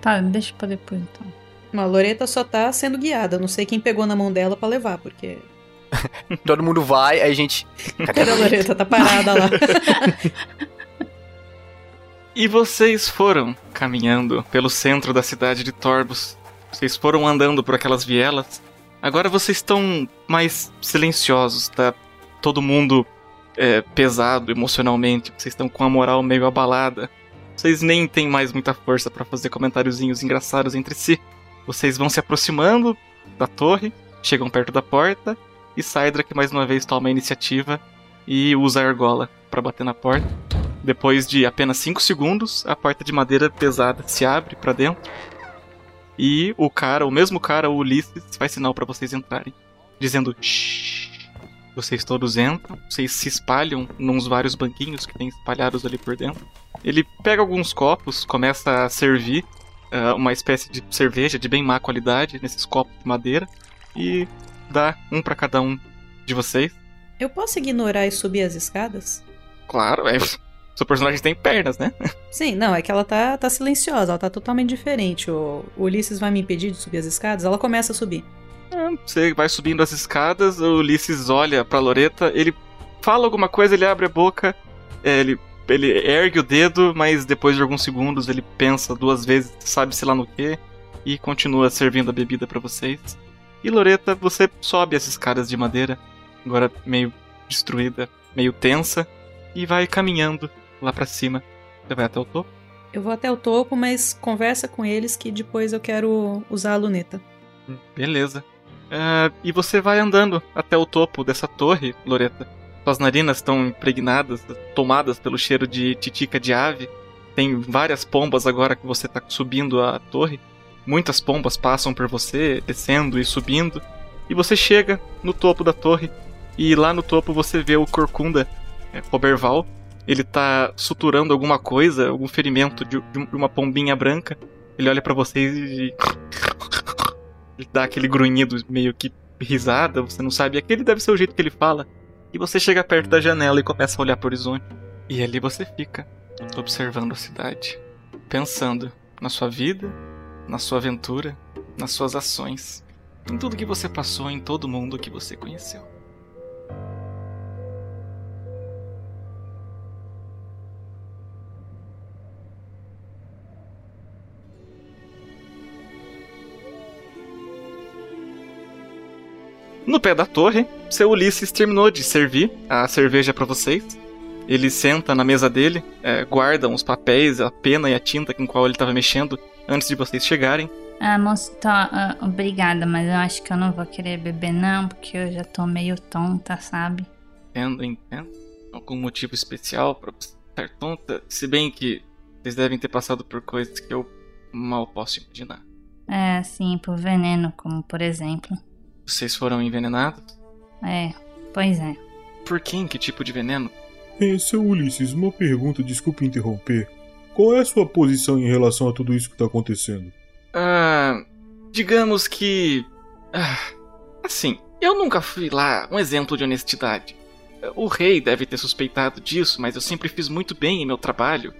Tá, deixa pra depois então. A Loreta só tá sendo guiada. Não sei quem pegou na mão dela pra levar, porque. Todo mundo vai, aí a gente. Cadê a Loreta? Tá parada lá. E vocês foram caminhando pelo centro da cidade de Torbos. Vocês foram andando por aquelas vielas. Agora vocês estão mais silenciosos, tá? Todo mundo é, pesado emocionalmente. Vocês estão com a moral meio abalada. Vocês nem têm mais muita força pra fazer comentáriozinhos engraçados entre si. Vocês vão se aproximando da torre, chegam perto da porta e Cydrak mais uma vez toma a iniciativa e usa a argola pra bater na porta. Depois de apenas 5 segundos, a porta de madeira pesada se abre pra dentro. E o cara, o mesmo cara, o Ulisses, faz sinal pra vocês entrarem, dizendo: Shh. Vocês todos entram, vocês se espalham nos vários banquinhos que tem espalhados ali por dentro. Ele pega alguns copos, começa a servir uh, uma espécie de cerveja de bem má qualidade nesses copos de madeira e dá um para cada um de vocês. Eu posso ignorar e subir as escadas? Claro, é. Seu personagem tem pernas, né? Sim, não, é que ela tá, tá silenciosa, ela tá totalmente diferente. O, o Ulisses vai me impedir de subir as escadas, ela começa a subir. É, você vai subindo as escadas, o Ulisses olha pra Loreta, ele fala alguma coisa, ele abre a boca, é, ele, ele ergue o dedo, mas depois de alguns segundos ele pensa duas vezes, sabe-se lá no que, e continua servindo a bebida para vocês. E Loreta, você sobe as escadas de madeira, agora meio destruída, meio tensa, e vai caminhando lá para cima. Você vai até o topo? Eu vou até o topo, mas conversa com eles que depois eu quero usar a luneta. Beleza. Uh, e você vai andando até o topo dessa torre, Loreta. Suas narinas estão impregnadas, tomadas pelo cheiro de titica de ave. Tem várias pombas agora que você está subindo a torre. Muitas pombas passam por você, descendo e subindo. E você chega no topo da torre. E lá no topo você vê o Corcunda, é, Roberval, ele tá suturando alguma coisa, algum ferimento de, de uma pombinha branca. Ele olha para vocês e. ele dá aquele grunhido meio que risada, você não sabe. Aquele deve ser o jeito que ele fala. E você chega perto da janela e começa a olhar pro horizonte. E ali você fica, observando a cidade, pensando na sua vida, na sua aventura, nas suas ações, em tudo que você passou, em todo mundo que você conheceu. No pé da torre, seu Ulisses terminou de servir a cerveja para vocês. Ele senta na mesa dele, é, guarda uns papéis, a pena e a tinta com qual ele estava mexendo antes de vocês chegarem. Ah, moço, tá, uh, obrigada, mas eu acho que eu não vou querer beber não, porque eu já tô meio tonta, sabe? Entendo, entendo. Algum motivo especial pra estar tonta? Se bem que vocês devem ter passado por coisas que eu mal posso imaginar. É, sim, por veneno, como por exemplo. Vocês foram envenenados? É, pois é. Por quem? Que tipo de veneno? É, seu Ulisses, uma pergunta, desculpe interromper. Qual é a sua posição em relação a tudo isso que tá acontecendo? Ah. Digamos que. Ah, assim, eu nunca fui lá um exemplo de honestidade. O rei deve ter suspeitado disso, mas eu sempre fiz muito bem em meu trabalho.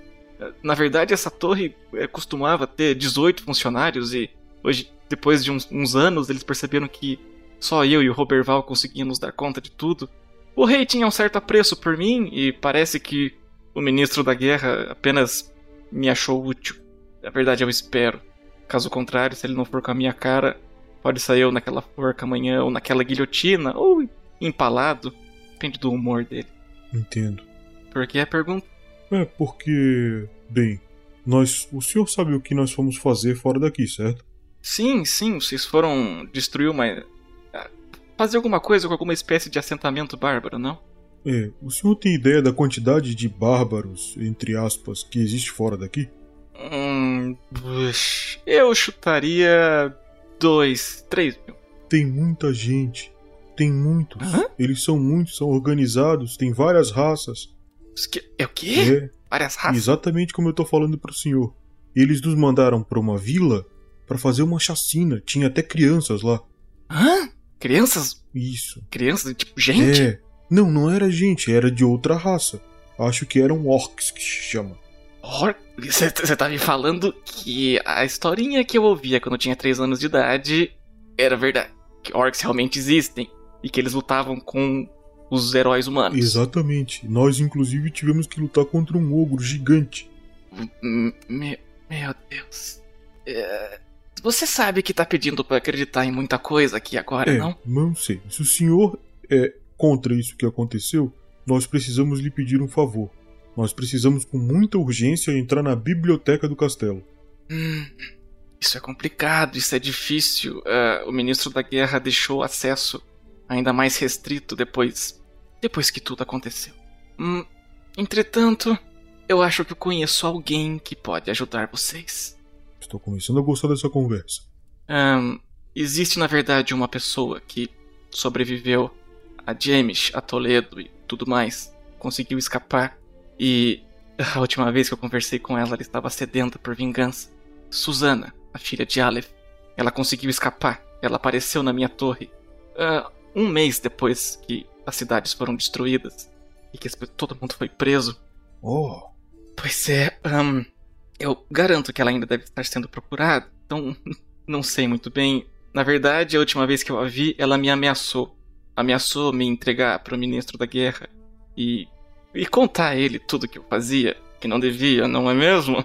Na verdade, essa torre eh, costumava ter 18 funcionários e hoje, depois de uns, uns anos, eles perceberam que só eu e o Roberval conseguíamos dar conta de tudo. O rei tinha um certo apreço por mim e parece que o ministro da guerra apenas me achou útil. Na verdade, eu espero. Caso contrário, se ele não for com a minha cara, pode sair eu naquela forca amanhã ou naquela guilhotina ou empalado. Depende do humor dele. Entendo. Por que a pergunta? É porque, bem, nós, o senhor sabe o que nós fomos fazer fora daqui, certo? Sim, sim, vocês foram destruir uma fazer alguma coisa com alguma espécie de assentamento bárbaro, não? É, o senhor tem ideia da quantidade de bárbaros, entre aspas, que existe fora daqui? Hum. Eu chutaria. dois, três mil. Tem muita gente. Tem muitos. Hã? Eles são muitos, são organizados, tem várias raças. É o quê? É. Várias raças? Exatamente como eu tô falando pro senhor. Eles nos mandaram pra uma vila para fazer uma chacina. Tinha até crianças lá. Hã? Crianças? Isso. Crianças, tipo, gente? É. Não, não era gente, era de outra raça. Acho que eram orcs que se chama. Você tá me falando que a historinha que eu ouvia quando eu tinha 3 anos de idade era verdade. Que orcs realmente existem. E que eles lutavam com os heróis humanos. Exatamente. Nós, inclusive, tivemos que lutar contra um ogro gigante. Meu, meu Deus. É, você sabe que tá pedindo para acreditar em muita coisa aqui agora, é, não? Não sei. Se o senhor é contra isso que aconteceu, nós precisamos lhe pedir um favor. Nós precisamos com muita urgência entrar na biblioteca do castelo. Hum, isso é complicado, isso é difícil. Uh, o ministro da guerra deixou acesso ainda mais restrito depois. depois que tudo aconteceu. Hum, entretanto, eu acho que conheço alguém que pode ajudar vocês. Estou começando a gostar dessa conversa. Um, existe, na verdade, uma pessoa que sobreviveu a James, a Toledo e tudo mais conseguiu escapar. E a última vez que eu conversei com ela, ela estava sedenta por vingança. Susana, a filha de Aleph, ela conseguiu escapar. Ela apareceu na minha torre uh, um mês depois que as cidades foram destruídas e que todo mundo foi preso. Oh. Pois é, um, eu garanto que ela ainda deve estar sendo procurada, então não sei muito bem. Na verdade, a última vez que eu a vi, ela me ameaçou. Ameaçou me entregar para o ministro da guerra e, e contar a ele tudo que eu fazia, que não devia, não é mesmo?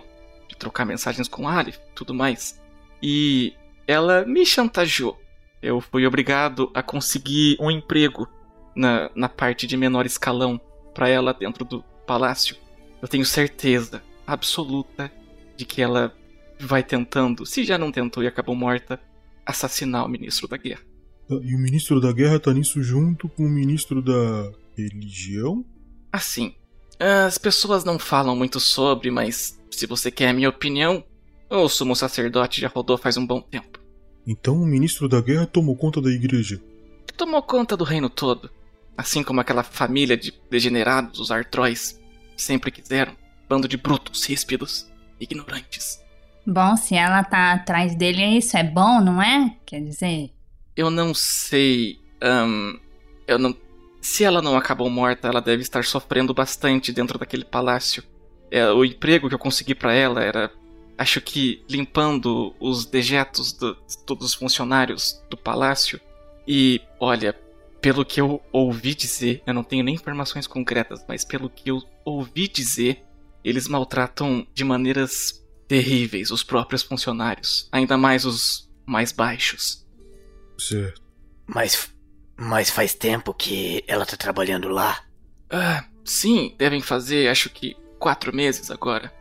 De trocar mensagens com Aleph, tudo mais. E ela me chantageou. Eu fui obrigado a conseguir um emprego na, na parte de menor escalão para ela dentro do palácio. Eu tenho certeza absoluta de que ela vai tentando, se já não tentou e acabou morta, assassinar o ministro da guerra. E o ministro da guerra tá nisso junto com o ministro da religião? Assim, as pessoas não falam muito sobre, mas se você quer a minha opinião, o sumo sacerdote já rodou faz um bom tempo. Então o ministro da guerra tomou conta da igreja? Tomou conta do reino todo. Assim como aquela família de degenerados, os Artróis, sempre quiseram. Bando de brutos, ríspidos, ignorantes. Bom, se ela tá atrás dele, isso é bom, não é? Quer dizer. Eu não sei. Um, eu não. Se ela não acabou morta, ela deve estar sofrendo bastante dentro daquele palácio. É, o emprego que eu consegui para ela era. Acho que limpando os dejetos de todos os funcionários do palácio. E, olha, pelo que eu ouvi dizer, eu não tenho nem informações concretas, mas pelo que eu ouvi dizer, eles maltratam de maneiras terríveis os próprios funcionários, ainda mais os mais baixos. Certo. Mas, mas faz tempo que ela tá trabalhando lá? Ah, sim, devem fazer acho que quatro meses agora.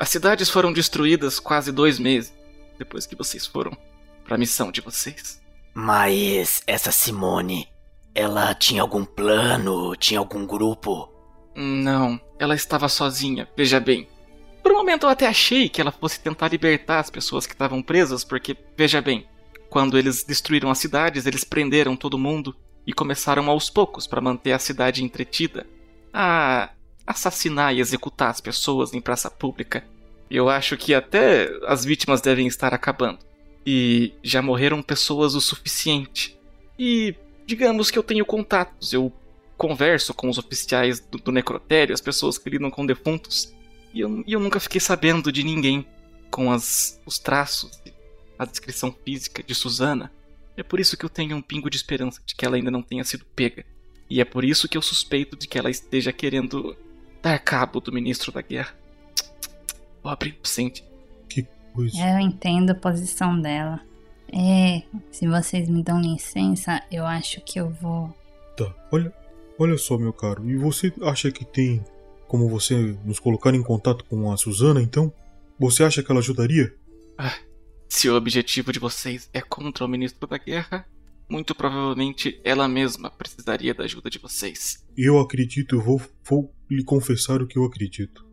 As cidades foram destruídas quase dois meses depois que vocês foram para a missão de vocês. Mas essa Simone, ela tinha algum plano? Tinha algum grupo? Não, ela estava sozinha, veja bem. Por um momento eu até achei que ela fosse tentar libertar as pessoas que estavam presas, porque, veja bem, quando eles destruíram as cidades, eles prenderam todo mundo e começaram aos poucos para manter a cidade entretida a assassinar e executar as pessoas em praça pública. Eu acho que até as vítimas devem estar acabando. E já morreram pessoas o suficiente. E digamos que eu tenho contatos, eu converso com os oficiais do, do necrotério, as pessoas que lidam com defuntos, e eu, e eu nunca fiquei sabendo de ninguém com as, os traços, a descrição física de Susana. É por isso que eu tenho um pingo de esperança de que ela ainda não tenha sido pega. E é por isso que eu suspeito de que ela esteja querendo dar cabo do ministro da guerra. Pobre inocente. Que coisa. Eu entendo a posição dela. É, se vocês me dão licença, eu acho que eu vou. Tá, olha, olha só, meu caro. E você acha que tem como você nos colocar em contato com a Susana, então? Você acha que ela ajudaria? Ah, se o objetivo de vocês é contra o ministro da guerra, muito provavelmente ela mesma precisaria da ajuda de vocês. Eu acredito, eu vou, vou lhe confessar o que eu acredito.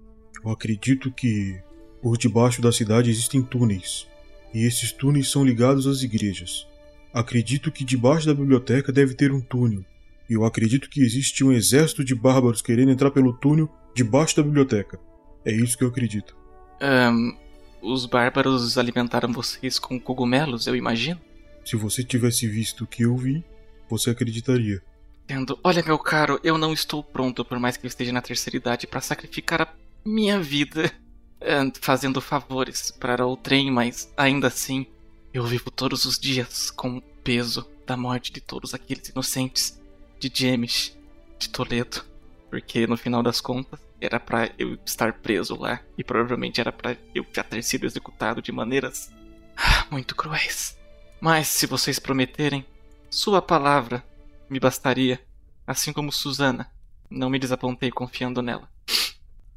Eu acredito que por debaixo da cidade existem túneis e esses túneis são ligados às igrejas. Acredito que debaixo da biblioteca deve ter um túnel, eu acredito que existe um exército de bárbaros querendo entrar pelo túnel debaixo da biblioteca. É isso que eu acredito. Um, os bárbaros alimentaram vocês com cogumelos, eu imagino? Se você tivesse visto o que eu vi, você acreditaria. Entendo. Olha, meu caro, eu não estou pronto, por mais que eu esteja na terceira idade, para sacrificar a minha vida fazendo favores para o trem, mas ainda assim eu vivo todos os dias com o peso da morte de todos aqueles inocentes, de James, de Toledo, porque no final das contas era para eu estar preso lá e provavelmente era para eu já ter sido executado de maneiras ah, muito cruéis. Mas se vocês prometerem, sua palavra me bastaria, assim como Susana. Não me desapontei confiando nela.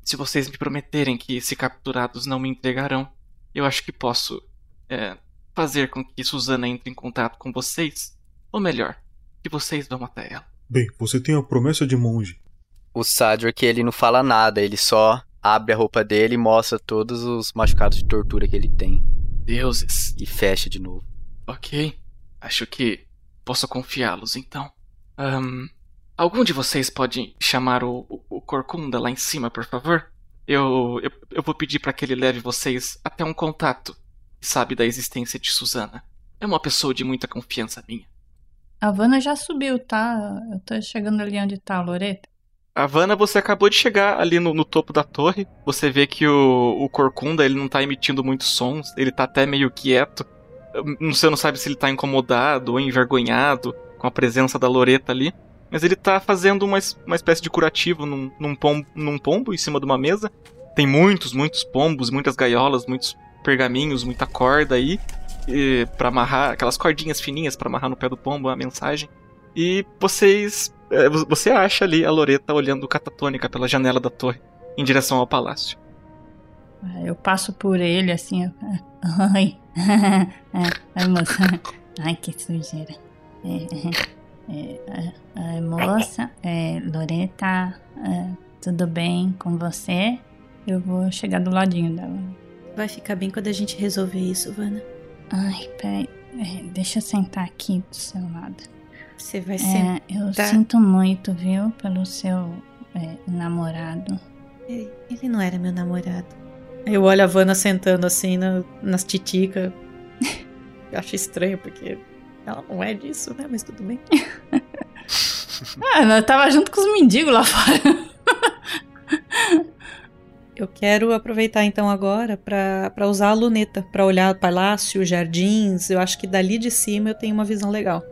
Se vocês me prometerem que, se capturados, não me entregarão, eu acho que posso é, fazer com que Susana entre em contato com vocês. Ou melhor, que vocês vão até ela. Bem, você tem a promessa de monge. O Sadric, ele não fala nada, ele só abre a roupa dele e mostra todos os machucados de tortura que ele tem. Deuses. E fecha de novo. Ok. Acho que posso confiá-los, então. Um, Algum de vocês pode chamar o, o, o Corcunda lá em cima, por favor? Eu, eu, eu vou pedir para que ele leve vocês até um contato que sabe da existência de Susana. É uma pessoa de muita confiança minha. A Vanna já subiu, tá? Eu tô chegando ali onde tá a Loreta. A Vanna, você acabou de chegar ali no, no topo da torre. Você vê que o, o Corcunda ele não tá emitindo muitos sons, ele tá até meio quieto. Você não sabe se ele tá incomodado ou envergonhado com a presença da Loreta ali. Mas ele tá fazendo uma, uma espécie de curativo num, num, pombo, num pombo em cima de uma mesa. Tem muitos, muitos pombos, muitas gaiolas, muitos pergaminhos, muita corda aí. Para amarrar, aquelas cordinhas fininhas para amarrar no pé do pombo a mensagem. E vocês. É, você acha ali a Loreta olhando catatônica pela janela da torre, em direção ao palácio. Eu passo por ele assim. Oi. Ai, moça. Ai, que sujeira. É, é. É, é, moça, é, Loreta, é, tudo bem com você? Eu vou chegar do ladinho dela. Vai ficar bem quando a gente resolver isso, Vana. Ai, peraí. É, deixa eu sentar aqui do seu lado. Você vai sentar. Eu sinto muito, viu, pelo seu namorado. Ele, ele não era meu namorado. Eu olho a Vanna sentando assim na, nas titicas. acho estranho, porque ela não é disso, né? Mas tudo bem. ah, ela tava junto com os mendigos lá fora. Eu quero aproveitar então agora para usar a luneta, para olhar palácio, jardins. Eu acho que dali de cima eu tenho uma visão legal.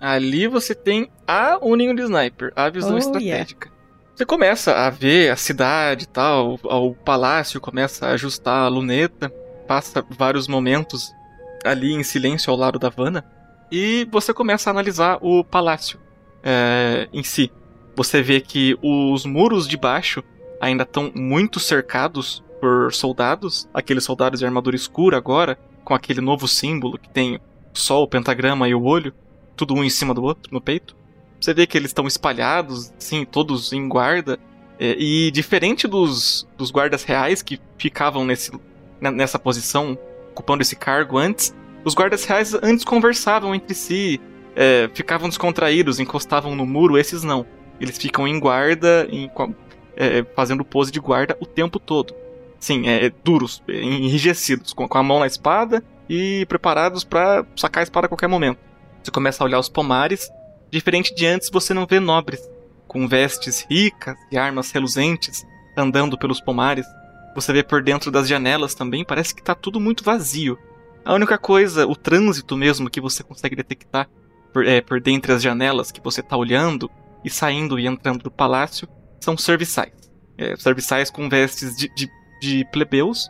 Ali você tem a Uninho de Sniper, a visão oh, estratégica. Yeah. Você começa a ver a cidade e tal, o, o palácio começa a ajustar a luneta, passa vários momentos ali em silêncio ao lado da Vanna e você começa a analisar o palácio é, em si. Você vê que os muros de baixo ainda estão muito cercados por soldados, aqueles soldados de armadura escura agora, com aquele novo símbolo que tem o sol, o pentagrama e o olho, tudo um em cima do outro no peito. Você vê que eles estão espalhados, sim, todos em guarda. É, e diferente dos, dos guardas reais que ficavam nesse, nessa posição, ocupando esse cargo antes, os guardas reais antes conversavam entre si, é, ficavam descontraídos, encostavam no muro, esses não. Eles ficam em guarda, em, é, fazendo pose de guarda o tempo todo. Sim, é, duros, enrijecidos, com, com a mão na espada e preparados para sacar a espada a qualquer momento. Você começa a olhar os pomares, diferente de antes você não vê nobres, com vestes ricas e armas reluzentes, andando pelos pomares. Você vê por dentro das janelas também, parece que está tudo muito vazio. A única coisa, o trânsito mesmo que você consegue detectar por, é, por dentre as janelas que você está olhando e saindo e entrando do palácio são serviçais. É, serviçais com vestes de, de, de plebeus,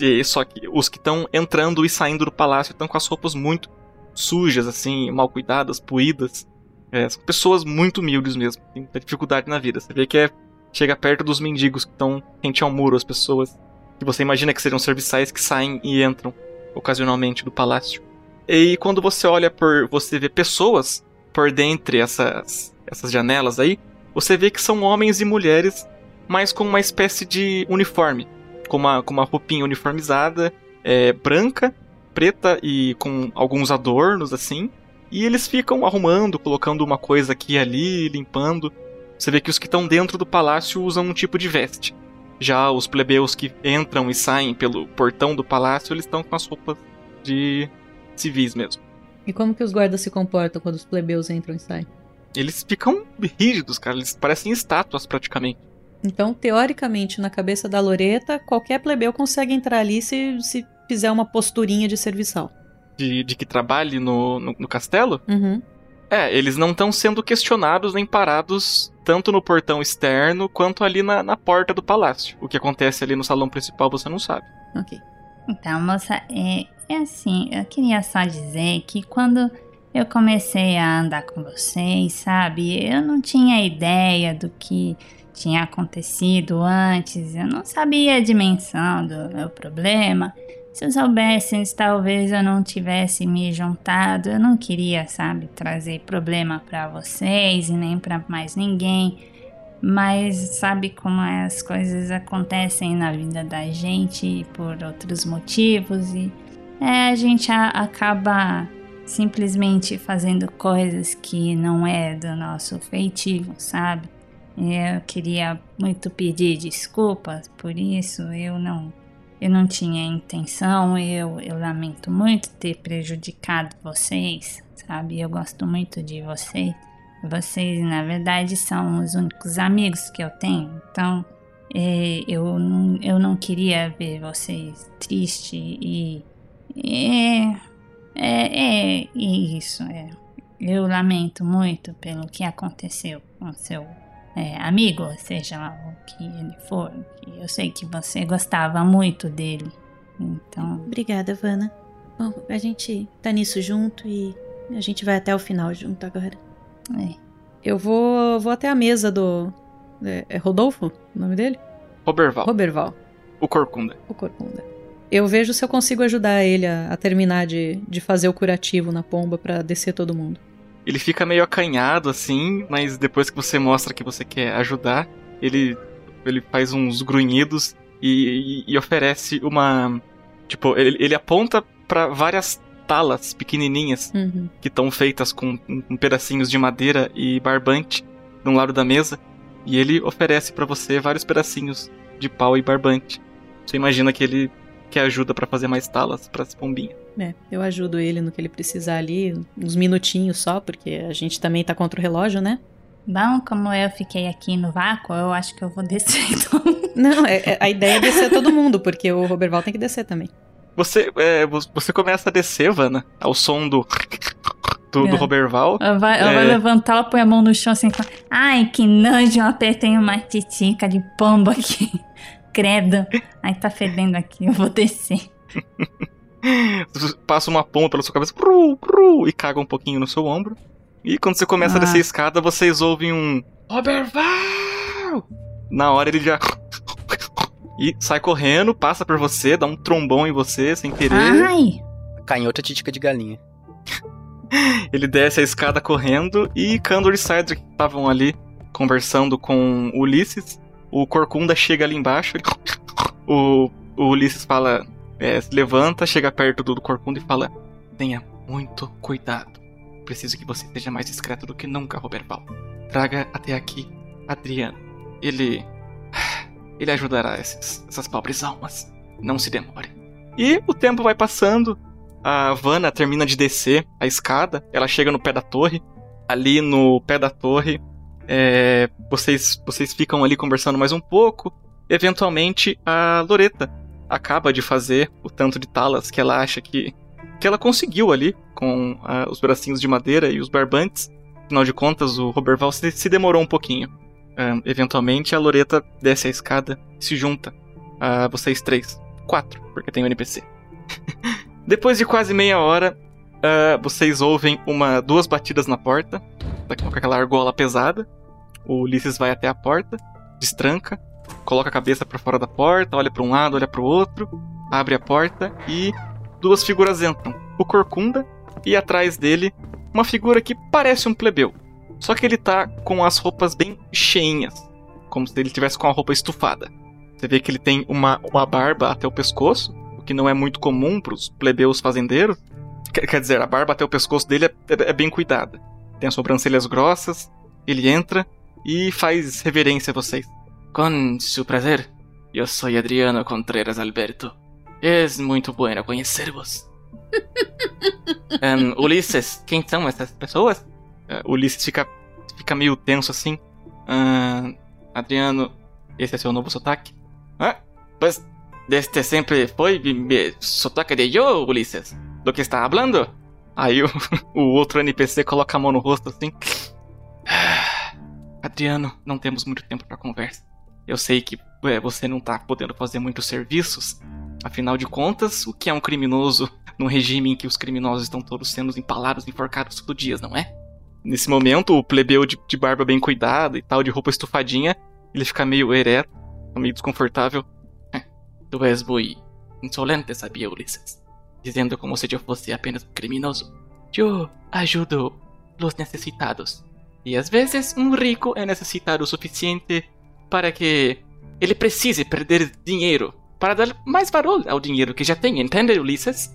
e, só que os que estão entrando e saindo do palácio estão com as roupas muito sujas, assim, mal cuidadas, poídas. É, são pessoas muito humildes mesmo, tem dificuldade na vida. Você vê que é, chega perto dos mendigos que estão rente ao muro, as pessoas que você imagina que seriam serviçais que saem e entram ocasionalmente do palácio. E quando você olha por. você vê pessoas por dentre essas, essas janelas aí, você vê que são homens e mulheres, mas com uma espécie de uniforme. Com uma, com uma roupinha uniformizada, é, branca, preta e com alguns adornos assim. E eles ficam arrumando, colocando uma coisa aqui e ali, limpando. Você vê que os que estão dentro do palácio usam um tipo de veste. Já os plebeus que entram e saem pelo portão do palácio, eles estão com as roupas de civis mesmo. E como que os guardas se comportam quando os plebeus entram e saem? Eles ficam rígidos, cara. Eles parecem estátuas praticamente. Então, teoricamente, na cabeça da Loreta, qualquer plebeu consegue entrar ali se, se fizer uma posturinha de serviçal. De, de que trabalhe no, no, no castelo? Uhum. É, eles não estão sendo questionados nem parados tanto no portão externo quanto ali na, na porta do palácio. O que acontece ali no salão principal você não sabe. Ok. Então, moça, é, é assim, eu queria só dizer que quando eu comecei a andar com vocês, sabe, eu não tinha ideia do que tinha acontecido antes, eu não sabia a dimensão do meu problema. Se eu soubesse, talvez eu não tivesse me juntado. Eu não queria, sabe, trazer problema para vocês e nem para mais ninguém. Mas sabe como as coisas acontecem na vida da gente por outros motivos e é, a gente a, acaba simplesmente fazendo coisas que não é do nosso feitio, sabe? Eu queria muito pedir desculpas por isso. Eu não, eu não tinha intenção. Eu, eu lamento muito ter prejudicado vocês, sabe? Eu gosto muito de vocês. Vocês, na verdade, são os únicos amigos que eu tenho. Então, é, eu, não, eu não queria ver vocês tristes e. É, é, é isso. É. Eu lamento muito pelo que aconteceu com seu é, amigo, seja lá o que ele for. Eu sei que você gostava muito dele. Então. Obrigada, Vanna. Bom, a gente tá nisso junto e a gente vai até o final junto agora. É. Eu vou, vou até a mesa do. É, é Rodolfo o nome dele? Roberval. Roberval. O Corcunda. O Corcunda. Eu vejo se eu consigo ajudar ele a, a terminar de, de fazer o curativo na pomba para descer todo mundo. Ele fica meio acanhado assim, mas depois que você mostra que você quer ajudar, ele, ele faz uns grunhidos e, e, e oferece uma. Tipo, ele, ele aponta para várias talas pequenininhas Uhum. que estão feitas com, com pedacinhos de madeira e barbante de um lado da mesa. E ele oferece para você vários pedacinhos de pau e barbante. Você imagina que ele quer ajuda para fazer mais talas para as pombinhas. É, eu ajudo ele no que ele precisar ali, uns minutinhos só, porque a gente também tá contra o relógio, né? Bom, como eu fiquei aqui no vácuo, eu acho que eu vou descer então. Não, é, é- a ideia é descer todo mundo, porque o Roberval tem que descer também. Você, é, vo- você começa a descer, Vanna, ao som do. do, do É. Roberval. Ela vai, ela vai É. levantar, ela põe a mão no chão assim. e fala, Ai, que nojo, eu apertei uma titica de pombo aqui. Credo. Ai, tá fedendo aqui, eu vou descer. Passa uma pomba pela sua cabeça pru, pru, e caga um pouquinho no seu ombro. E quando você começa a Ah. descer a escada, vocês ouvem um. Roberval! Na hora ele já. E sai correndo, passa por você, dá um trombão em você sem querer. Ai! Canhota titica de galinha. Ele desce a escada correndo e Candor e Cedric estavam ali conversando com o Ulisses. O Corcunda chega ali embaixo. ele- O, o Ulisses fala, é, se levanta, chega perto do, Corcunda e fala: Tenha muito cuidado. Preciso que você seja mais discreto do que nunca, Roberval. Traga até aqui Adriano. Ele. Ele ajudará esses- essas pobres almas. Não se demore. E o tempo vai passando. A Vanna termina de descer a escada, ela chega no pé da torre. Ali no pé da torre, é, vocês, vocês ficam ali conversando mais um pouco. Eventualmente, a Loreta acaba de fazer o tanto de talas que ela acha que, que ela conseguiu ali com ah, os bracinhos de madeira e os barbantes. Afinal de contas, o Roberval se, se demorou um pouquinho. Ah, eventualmente, a Loreta desce a escada e se junta a vocês três. Quatro, porque tem o NPC. Depois de quase meia hora, ah, vocês ouvem uma duas batidas na porta, com aquela argola pesada. O Ulisses vai até a porta, destranca, coloca a cabeça para fora da porta, olha para um lado, olha para o outro, abre a porta e duas figuras entram. O Corcunda e atrás dele uma figura que parece um plebeu. Só que ele tá com as roupas bem cheinhas, como se ele tivesse com a roupa estufada. Você vê que ele tem uma, uma barba até o pescoço, o que não é muito comum para os plebeus fazendeiros. Quer, quer dizer, a barba até o pescoço dele é, é- é bem cuidada. Tem as sobrancelhas grossas, ele entra e faz reverência a vocês. Com su prazer, eu sou Adriano Contreras Alberto. É muito bueno conhecer-vos. Em, Ulisses, quem são essas pessoas? O Ulisses fica, fica meio tenso assim. Ah, Adriano, esse é seu novo sotaque? Ah, pues, desde sempre foi sotaque de eu, Ulisses. Do que está hablando? Aí o, o outro NPC coloca a mão no rosto assim. Adriano, não temos muito tempo para conversa. Eu sei que é, você não tá podendo fazer muitos serviços. Afinal de contas, o que é um criminoso num regime em que os criminosos estão todos sendo empalados, enforcados todo dia, não é? Nesse momento, o plebeu de, de barba bem cuidada e tal, de roupa estufadinha, ele fica meio ereto, meio desconfortável. Tu és muito insolente, sabia, Ulisses? Dizendo como se eu fosse apenas um criminoso. Eu ajudo os necessitados. E às vezes um rico é necessitado o suficiente para que ele precise perder dinheiro para dar mais valor ao dinheiro que já tem, entende, Ulisses?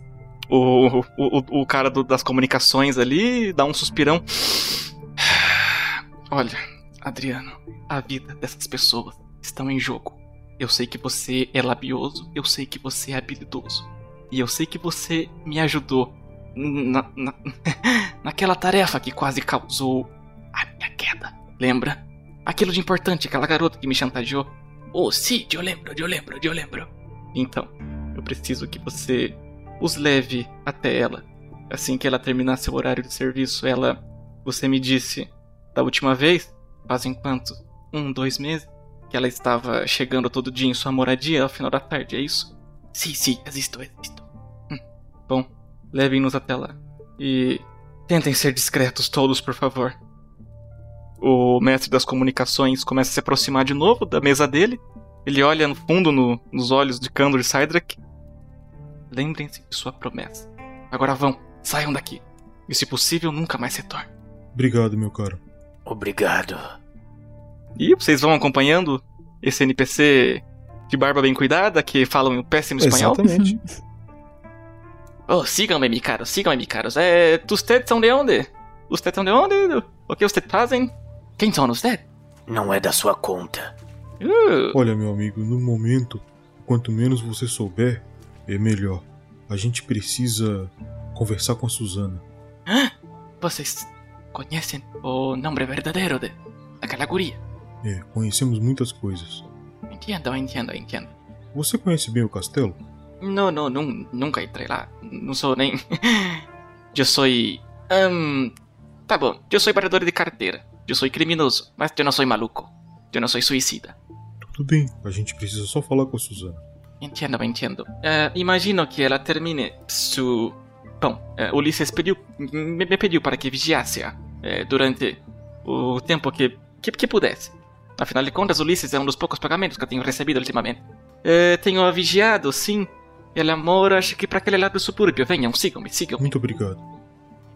O, o, o, cara do- das comunicações ali dá um suspirão. Olha, Adriano, a vida dessas pessoas estão em jogo. Eu sei que você é labioso, eu sei que você é habilidoso. E eu sei que você me ajudou na, na- naquela tarefa que quase causou a minha queda. Lembra? Aquilo de importante, aquela garota que me chantageou. Oh, sim, eu lembro, eu lembro, eu lembro. Então, eu preciso que você os leve até ela. Assim que ela terminar seu horário de serviço, ela. Você me disse da última vez, fazem quanto? Um, dois meses? Que ela estava chegando todo dia em sua moradia ao final da tarde, é isso? Sim, sim, existo, existo. Hum, bom, levem-nos até lá. E tentem ser discretos todos, por favor. O mestre das comunicações começa a se aproximar de novo da mesa dele. Ele olha no fundo no- nos olhos de Kandor e Sidrak. Lembrem-se de sua promessa. Agora vão, saiam daqui. E se possível, nunca mais retornem. Obrigado, meu caro. Obrigado. E vocês vão acompanhando esse NPC de barba bem cuidada, que fala um péssimo espanhol. Exatamente. Oh, síganme, mi caros, síganme, mi caros. Eh, ¿Ustedes son de onde? ¿Ustedes son de onde? O que ustedes fazem? Quem são ustedes? Não é da sua conta. Uh, Olha, meu amigo, no momento, quanto menos você souber, é melhor. A gente precisa conversar com a Suzana. vocês conhecem o nome verdadeiro de daquela guria? É, conhecemos muitas coisas. Entendo, entendo, entendo. Você conhece bem o castelo? No, no, nun- nunca entrei lá. Não sou nem. eu sou. ahn, tá bom, eu sou batedor de carteira. Eu sou criminoso, mas eu não sou maluco. Eu não sou suicida. Tudo bem, a gente precisa só falar com a Suzana. Entendo, entendo. Eh, imagino que ela termine su. Bom, eh, Ulisses pediu, me, me pediu para que vigiasse-a eh, durante o tempo que, que, que pudesse. Afinal de contas, Ulisses é um dos poucos pagamentos que eu tenho recebido ultimamente. Tenho-a vigiado, sim. Ela mora, acho que para aquele lado do subúrbio. Venham, sigam-me, sigam-me. Muito obrigado.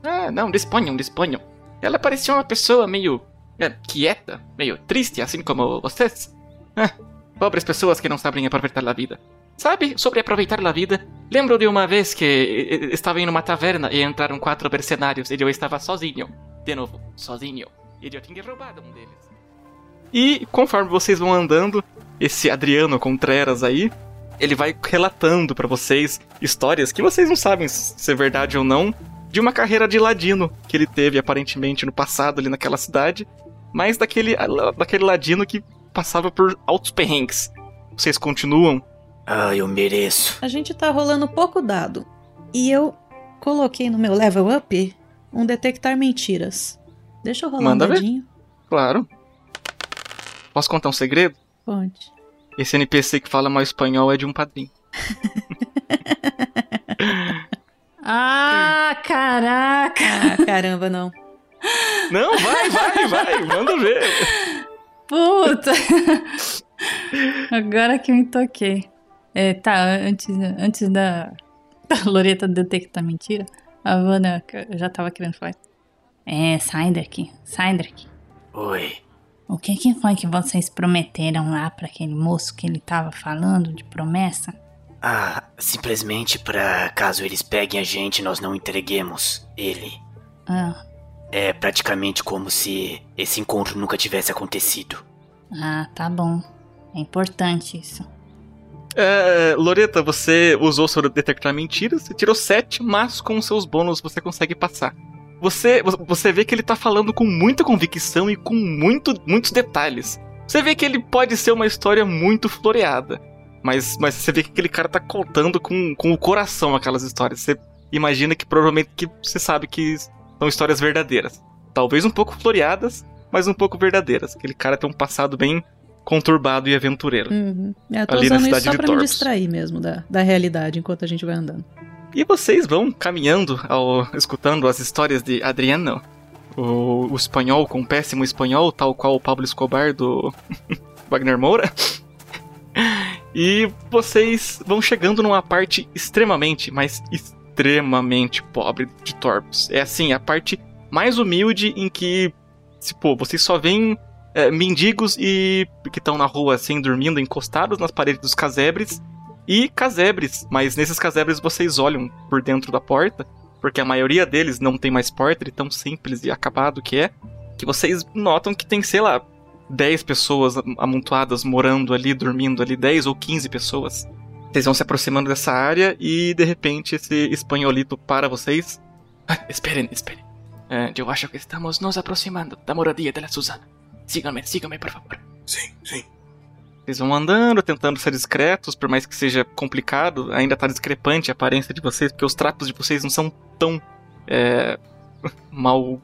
Ah, não, disponham, disponham. Ela parecia uma pessoa meio. é, quieta, meio triste, assim como vocês. Ah, pobres pessoas que não sabem aproveitar a vida. Sabe, sobre aproveitar a vida, lembro de uma vez que estava em uma taverna e entraram quatro mercenários e eu estava sozinho. De novo, sozinho. E eu tinha roubado um deles. E conforme vocês vão andando, esse Adriano Contreras aí, ele vai relatando pra vocês histórias que vocês não sabem se é verdade ou não, de uma carreira de ladino que ele teve aparentemente no passado ali naquela cidade, mas daquele, daquele ladino que passava por altos perrengues. Vocês continuam? Ah, eu mereço. A gente tá rolando pouco dado. E eu coloquei no meu level up um detectar mentiras. Deixa eu rolar Manda um ver. dadinho. Claro. Posso contar um segredo? Pode. Esse NPC que fala mal espanhol é de um padrinho. Ah, caraca! Ah, caramba, não. Não, vai, vai, vai, manda ver. Puta! Agora que eu me toquei. É, tá, antes, antes da, da Loreta detectar mentira, a Vanna já tava querendo falar. É, sai daqui, sai daqui. Oi. O que que foi que vocês prometeram lá pra aquele moço que ele tava falando de promessa? Ah, simplesmente pra caso eles peguem a gente, nós não entreguemos ele. Ah, É praticamente como se esse encontro nunca tivesse acontecido. ah, tá bom. É importante isso. É, Loreta, você usou seu detectar mentiras, você tirou 7, mas com seus bônus você consegue passar. Você, você vê que ele tá falando com muita convicção e com muito, muitos detalhes. Você vê que ele pode ser uma história muito floreada. Mas, mas você vê que aquele cara tá contando com, com o coração aquelas histórias. Você imagina que provavelmente que você sabe que são histórias verdadeiras. Talvez um pouco floreadas, mas um pouco verdadeiras. Aquele cara tem um passado bem conturbado e aventureiro. Uhum. É, tô Ali na usando isso cidade só de pra me distrair mesmo da, da realidade enquanto a gente vai andando. E vocês vão caminhando, ao, escutando as histórias de Adriano, o, o espanhol com péssimo espanhol, tal qual o Pablo Escobar do Wagner Moura. E vocês vão chegando numa parte extremamente, mas extremamente pobre de Torpos. É assim, a parte mais humilde em que, pô, vocês só veem é, mendigos e que estão na rua assim, dormindo, encostados nas paredes dos casebres. e casebres, mas nesses casebres vocês olham por dentro da porta, porque a maioria deles não tem mais porta, de tão simples e acabado que é, que vocês notam que tem, sei lá, 10 pessoas amontoadas morando ali, dormindo ali, 10 ou 15 pessoas. Vocês vão se aproximando dessa área e de repente esse espanholito para vocês. Ah, esperem, esperem. Uh, eu acho que estamos nos aproximando da moradia da Susana. Sigam-me, sigam-me, por favor. Sim, sim. Vocês vão andando, tentando ser discretos, por mais que seja complicado, ainda tá discrepante a aparência de vocês, porque os trapos de vocês não são tão. É, mal.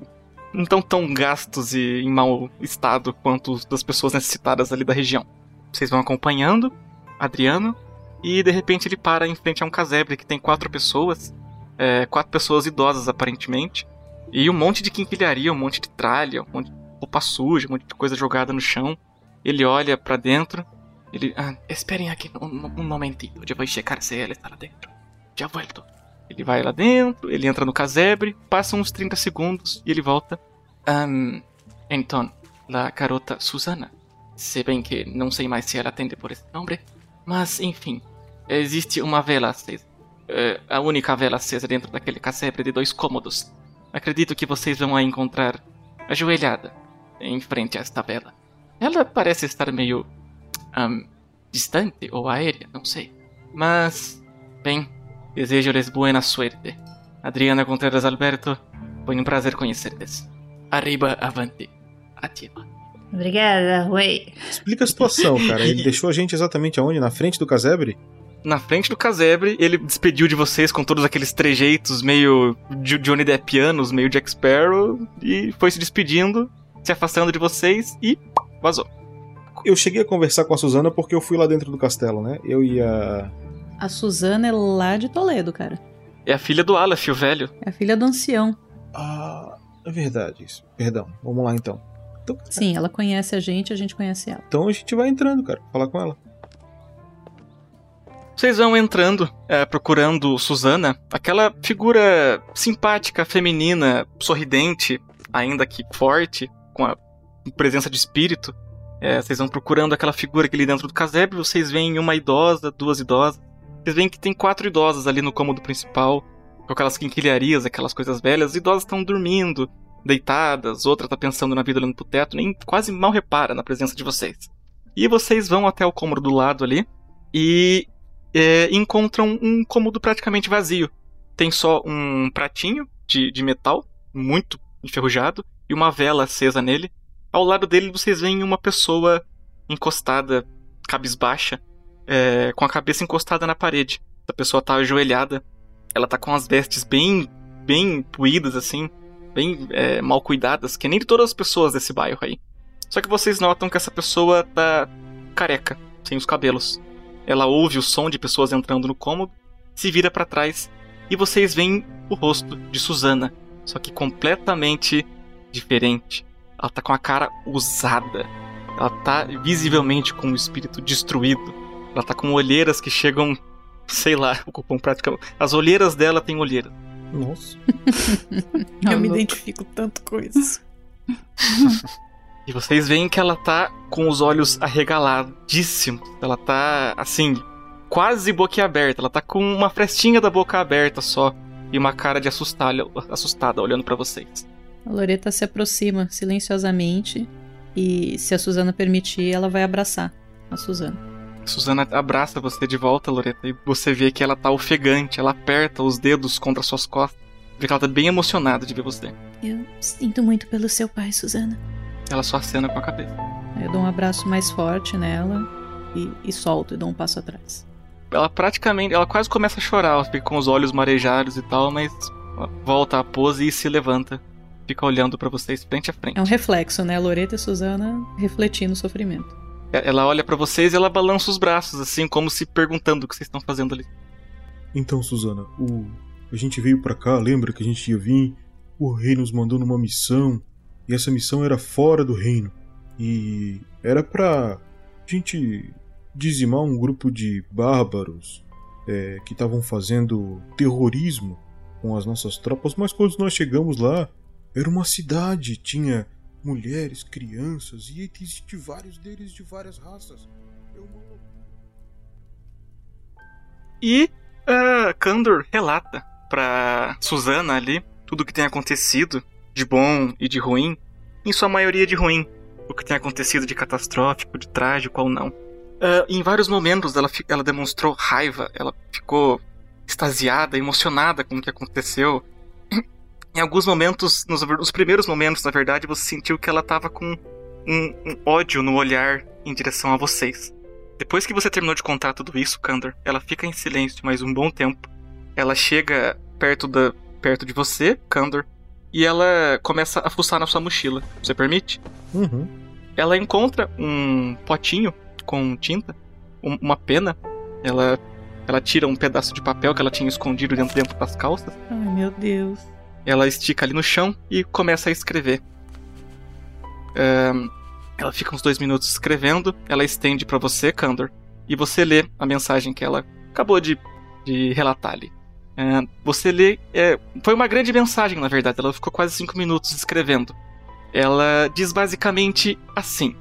Não tão gastos e em mau estado quanto das pessoas necessitadas ali da região. Vocês vão acompanhando Adriano, e de repente ele para em frente a um casebre que tem quatro pessoas, é, quatro pessoas idosas aparentemente, e um monte de quinquilharia, um monte de tralha, um monte de roupa suja, um monte de coisa jogada no chão. Ele olha para dentro, ele. Ah, esperem aqui um, um momentinho, eu vou checar se ela está lá dentro. Já volto. Ele vai lá dentro, ele entra no casebre, passa uns 30 segundos e ele volta. Um, então, a garota Susana. Se bem que não sei mais se ela atende por esse nome, mas enfim, existe uma vela acesa. É a única vela acesa dentro daquele casebre de dois cômodos. Acredito que vocês vão a encontrar ajoelhada em frente a esta vela. Ela parece estar meio um, distante ou aérea, não sei. Mas, bem, desejo-lhes boa suerte. Adriana Contreras Alberto, foi um prazer conhecer-lhes. Arriba, avante, ativa. Obrigada, Rui. Explica a situação, cara. Ele deixou a gente exatamente aonde? Na frente do casebre? Na frente do casebre, ele despediu de vocês com todos aqueles trejeitos meio Johnny Deppianos, meio Jack Sparrow, e foi se despedindo, se afastando de vocês e vazou. Eu cheguei a conversar com a Suzana porque eu fui lá dentro do castelo, né? Eu e a. A Suzana é lá de Toledo, cara. É a filha do Aleph, o velho. É a filha do ancião. Ah, é verdade isso. Perdão. Vamos lá então. então Sim, ela conhece a gente, a gente conhece ela. Então a gente vai entrando, cara, falar com ela. Vocês vão entrando, é, procurando Susana, aquela figura simpática, feminina, sorridente, ainda que forte, com a presença de espírito. É, vocês vão procurando aquela figura ali dentro do casebre, vocês veem uma idosa, duas idosas. Vocês veem que tem quatro idosas ali no cômodo principal, com aquelas quinquilharias, aquelas coisas velhas. As idosas estão dormindo, deitadas, outra tá pensando na vida olhando pro teto, nem quase mal repara na presença de vocês. E vocês vão até o cômodo do lado ali e é, encontram um cômodo praticamente vazio. Tem só um pratinho de, de metal, muito enferrujado, e uma vela acesa nele. Ao lado dele vocês veem uma pessoa encostada, cabisbaixa, é, com a cabeça encostada na parede. A pessoa tá ajoelhada. Ela tá com as vestes bem, bem puídas, assim, bem é, mal cuidadas, que nem de todas as pessoas desse bairro aí. Só que vocês notam que essa pessoa tá careca, sem os cabelos. Ela ouve o som de pessoas entrando no cômodo, se vira para trás e vocês veem o rosto de Susana, só que completamente diferente. Ela tá com a cara usada. Ela tá visivelmente com o espírito destruído. Ela tá com olheiras que chegam, sei lá, ocupam praticamente. As olheiras dela têm olheiras. Nossa. Eu me identifico tanto com isso. E vocês veem que ela tá com os olhos arregaladíssimos. Ela tá, assim, quase boquiaberta. Ela tá com uma frestinha da boca aberta só. E uma cara de assustada, assustada olhando para vocês. A Loreta se aproxima silenciosamente. E se a Suzana permitir, ela vai abraçar a Suzana. Suzana abraça você de volta, Loreta. E você vê que ela tá ofegante. Ela aperta os dedos contra suas costas. Vê que ela tá bem emocionada de ver você. Eu sinto muito pelo seu pai, Suzana. Ela só acena com a cabeça. Eu dou um abraço mais forte nela e, e solto e dou um passo atrás. Ela praticamente, ela quase começa a chorar, ela fica com os olhos marejados e tal, mas volta à pose e se levanta. Fica olhando para vocês frente a frente. É um reflexo, né? Loreta e a Suzana refletindo o sofrimento. Ela olha para vocês e ela balança os braços, assim, como se perguntando o que vocês estão fazendo ali. Então, Suzana, o... a gente veio para cá, lembra que a gente ia vir? O rei nos mandou numa missão e essa missão era fora do reino. E era pra gente dizimar um grupo de bárbaros é, que estavam fazendo terrorismo com as nossas tropas, mas quando nós chegamos lá, era uma cidade, tinha mulheres, crianças e existem vários deles de várias raças. É uma... E uh, Kandor relata pra Susana ali tudo o que tem acontecido, de bom e de ruim, em sua maioria de ruim. O que tem acontecido de catastrófico, de trágico ou não. Uh, em vários momentos ela, ela demonstrou raiva, ela ficou extasiada, emocionada com o que aconteceu. Em alguns momentos, nos, nos primeiros momentos, na verdade, você sentiu que ela estava com um, um, ódio no olhar em direção a vocês. Depois que você terminou de contar tudo isso, Kandor, ela fica em silêncio mais um bom tempo. Ela chega perto, da, perto de você, Kandor, e ela começa a fuçar na sua mochila. Você permite? Uhum. Ela encontra um potinho com tinta, um, uma pena. Ela, ela tira um pedaço de papel que ela tinha escondido dentro, dentro das calças. Ai, meu Deus. Ela estica ali no chão e começa a escrever. Um, ela fica uns dois minutos escrevendo, ela estende para você, Kandor, e você lê a mensagem que ela acabou de, de relatar ali. Uh, você lê. É, foi uma grande mensagem, na verdade, ela ficou quase cinco minutos escrevendo. Ela diz basicamente assim: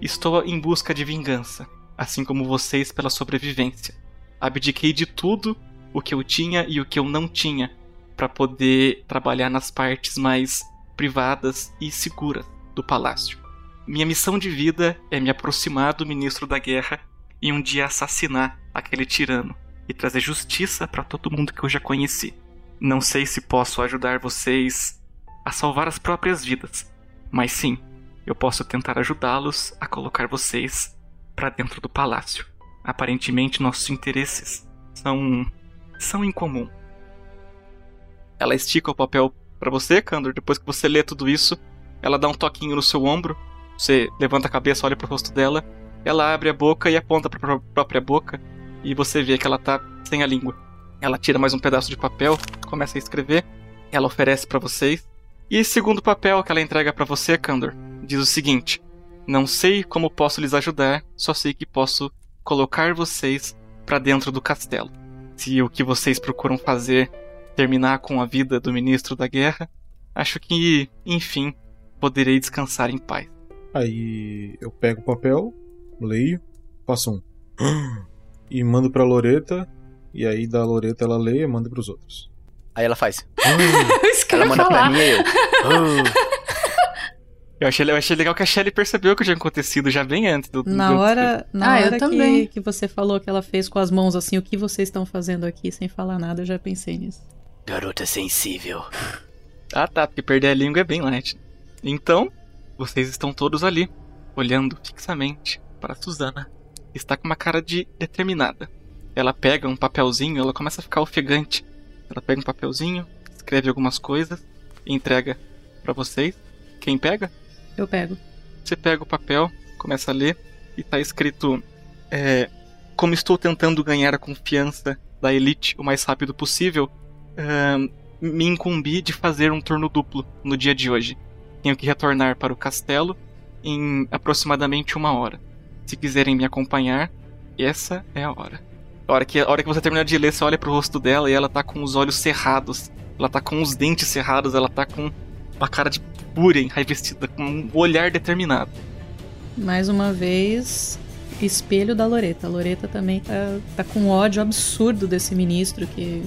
Estou em busca de vingança, assim como vocês pela sobrevivência. Abdiquei de tudo o que eu tinha e o que eu não tinha para poder trabalhar nas partes mais privadas e seguras do palácio. Minha missão de vida é me aproximar do ministro da guerra e um dia assassinar aquele tirano e trazer justiça para todo mundo que eu já conheci. Não sei se posso ajudar vocês a salvar as próprias vidas, mas sim, eu posso tentar ajudá-los a colocar vocês para dentro do palácio. Aparentemente nossos interesses são são em comum. Ela estica o papel para você, Kandor. Depois que você lê tudo isso, ela dá um toquinho no seu ombro. Você levanta a cabeça, olha pro rosto dela. Ela abre a boca e aponta para a própria boca. E você vê que ela tá sem a língua. Ela tira mais um pedaço de papel, começa a escrever. Ela oferece para vocês. E segundo papel que ela entrega para você, Kandor, diz o seguinte: Não sei como posso lhes ajudar, só sei que posso colocar vocês para dentro do castelo. Se o que vocês procuram fazer terminar com a vida do ministro da guerra, acho que, enfim, poderei descansar em paz. Aí eu pego o papel, leio, faço um e mando pra Loreta, e aí da Loreta ela lê e manda pros outros. Aí ela faz. Eu ela manda falar. pra mim e eu. Eu achei, eu achei legal que a Shelly percebeu o que tinha acontecido já bem antes do. Na do- hora, na Ah, eu hora que, que você falou que ela fez com as mãos assim, o que vocês estão fazendo aqui sem falar nada, eu já pensei nisso. Garota sensível. Ah tá, porque perder a língua é bem light. Então, vocês estão todos ali, olhando fixamente para Susana. Está com uma cara de determinada. Ela pega um papelzinho, ela começa a ficar ofegante. Ela pega um papelzinho, escreve algumas coisas e entrega para vocês. Quem pega? Eu pego. Você pega o papel, começa a ler e tá escrito: é, Como estou tentando ganhar a confiança da elite o mais rápido possível, ahn, me incumbi de fazer um turno duplo no dia de hoje. Tenho que retornar para o castelo em aproximadamente uma hora. Se quiserem me acompanhar, essa é a hora. A hora que, a hora que você terminar de ler, você olha pro rosto dela e ela tá com os olhos cerrados. Ela tá com os dentes cerrados, ela tá com uma cara de fúria enraivecida, com um olhar determinado. Mais uma vez, espelho da Loreta. A Loreta também tá, tá com ódio absurdo desse ministro que,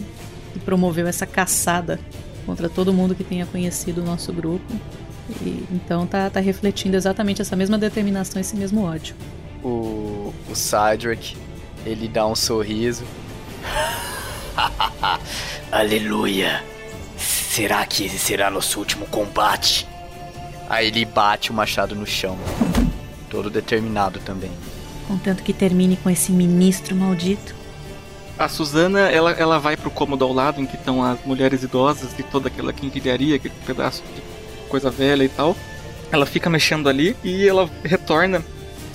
que promoveu essa caçada contra todo mundo que tenha conhecido o nosso grupo. E, então tá, tá refletindo exatamente essa mesma determinação, esse mesmo ódio. O, o Cydric, ele dá um sorriso. Aleluia. Será que esse será nosso último combate? Aí ele bate o machado no chão. Todo determinado também. Contanto que termine com esse ministro maldito. A Susana, ela, ela vai pro cômodo ao lado em que estão as mulheres idosas e toda aquela quinquilharia, aquele pedaço de coisa velha e tal. Ela fica mexendo ali e ela retorna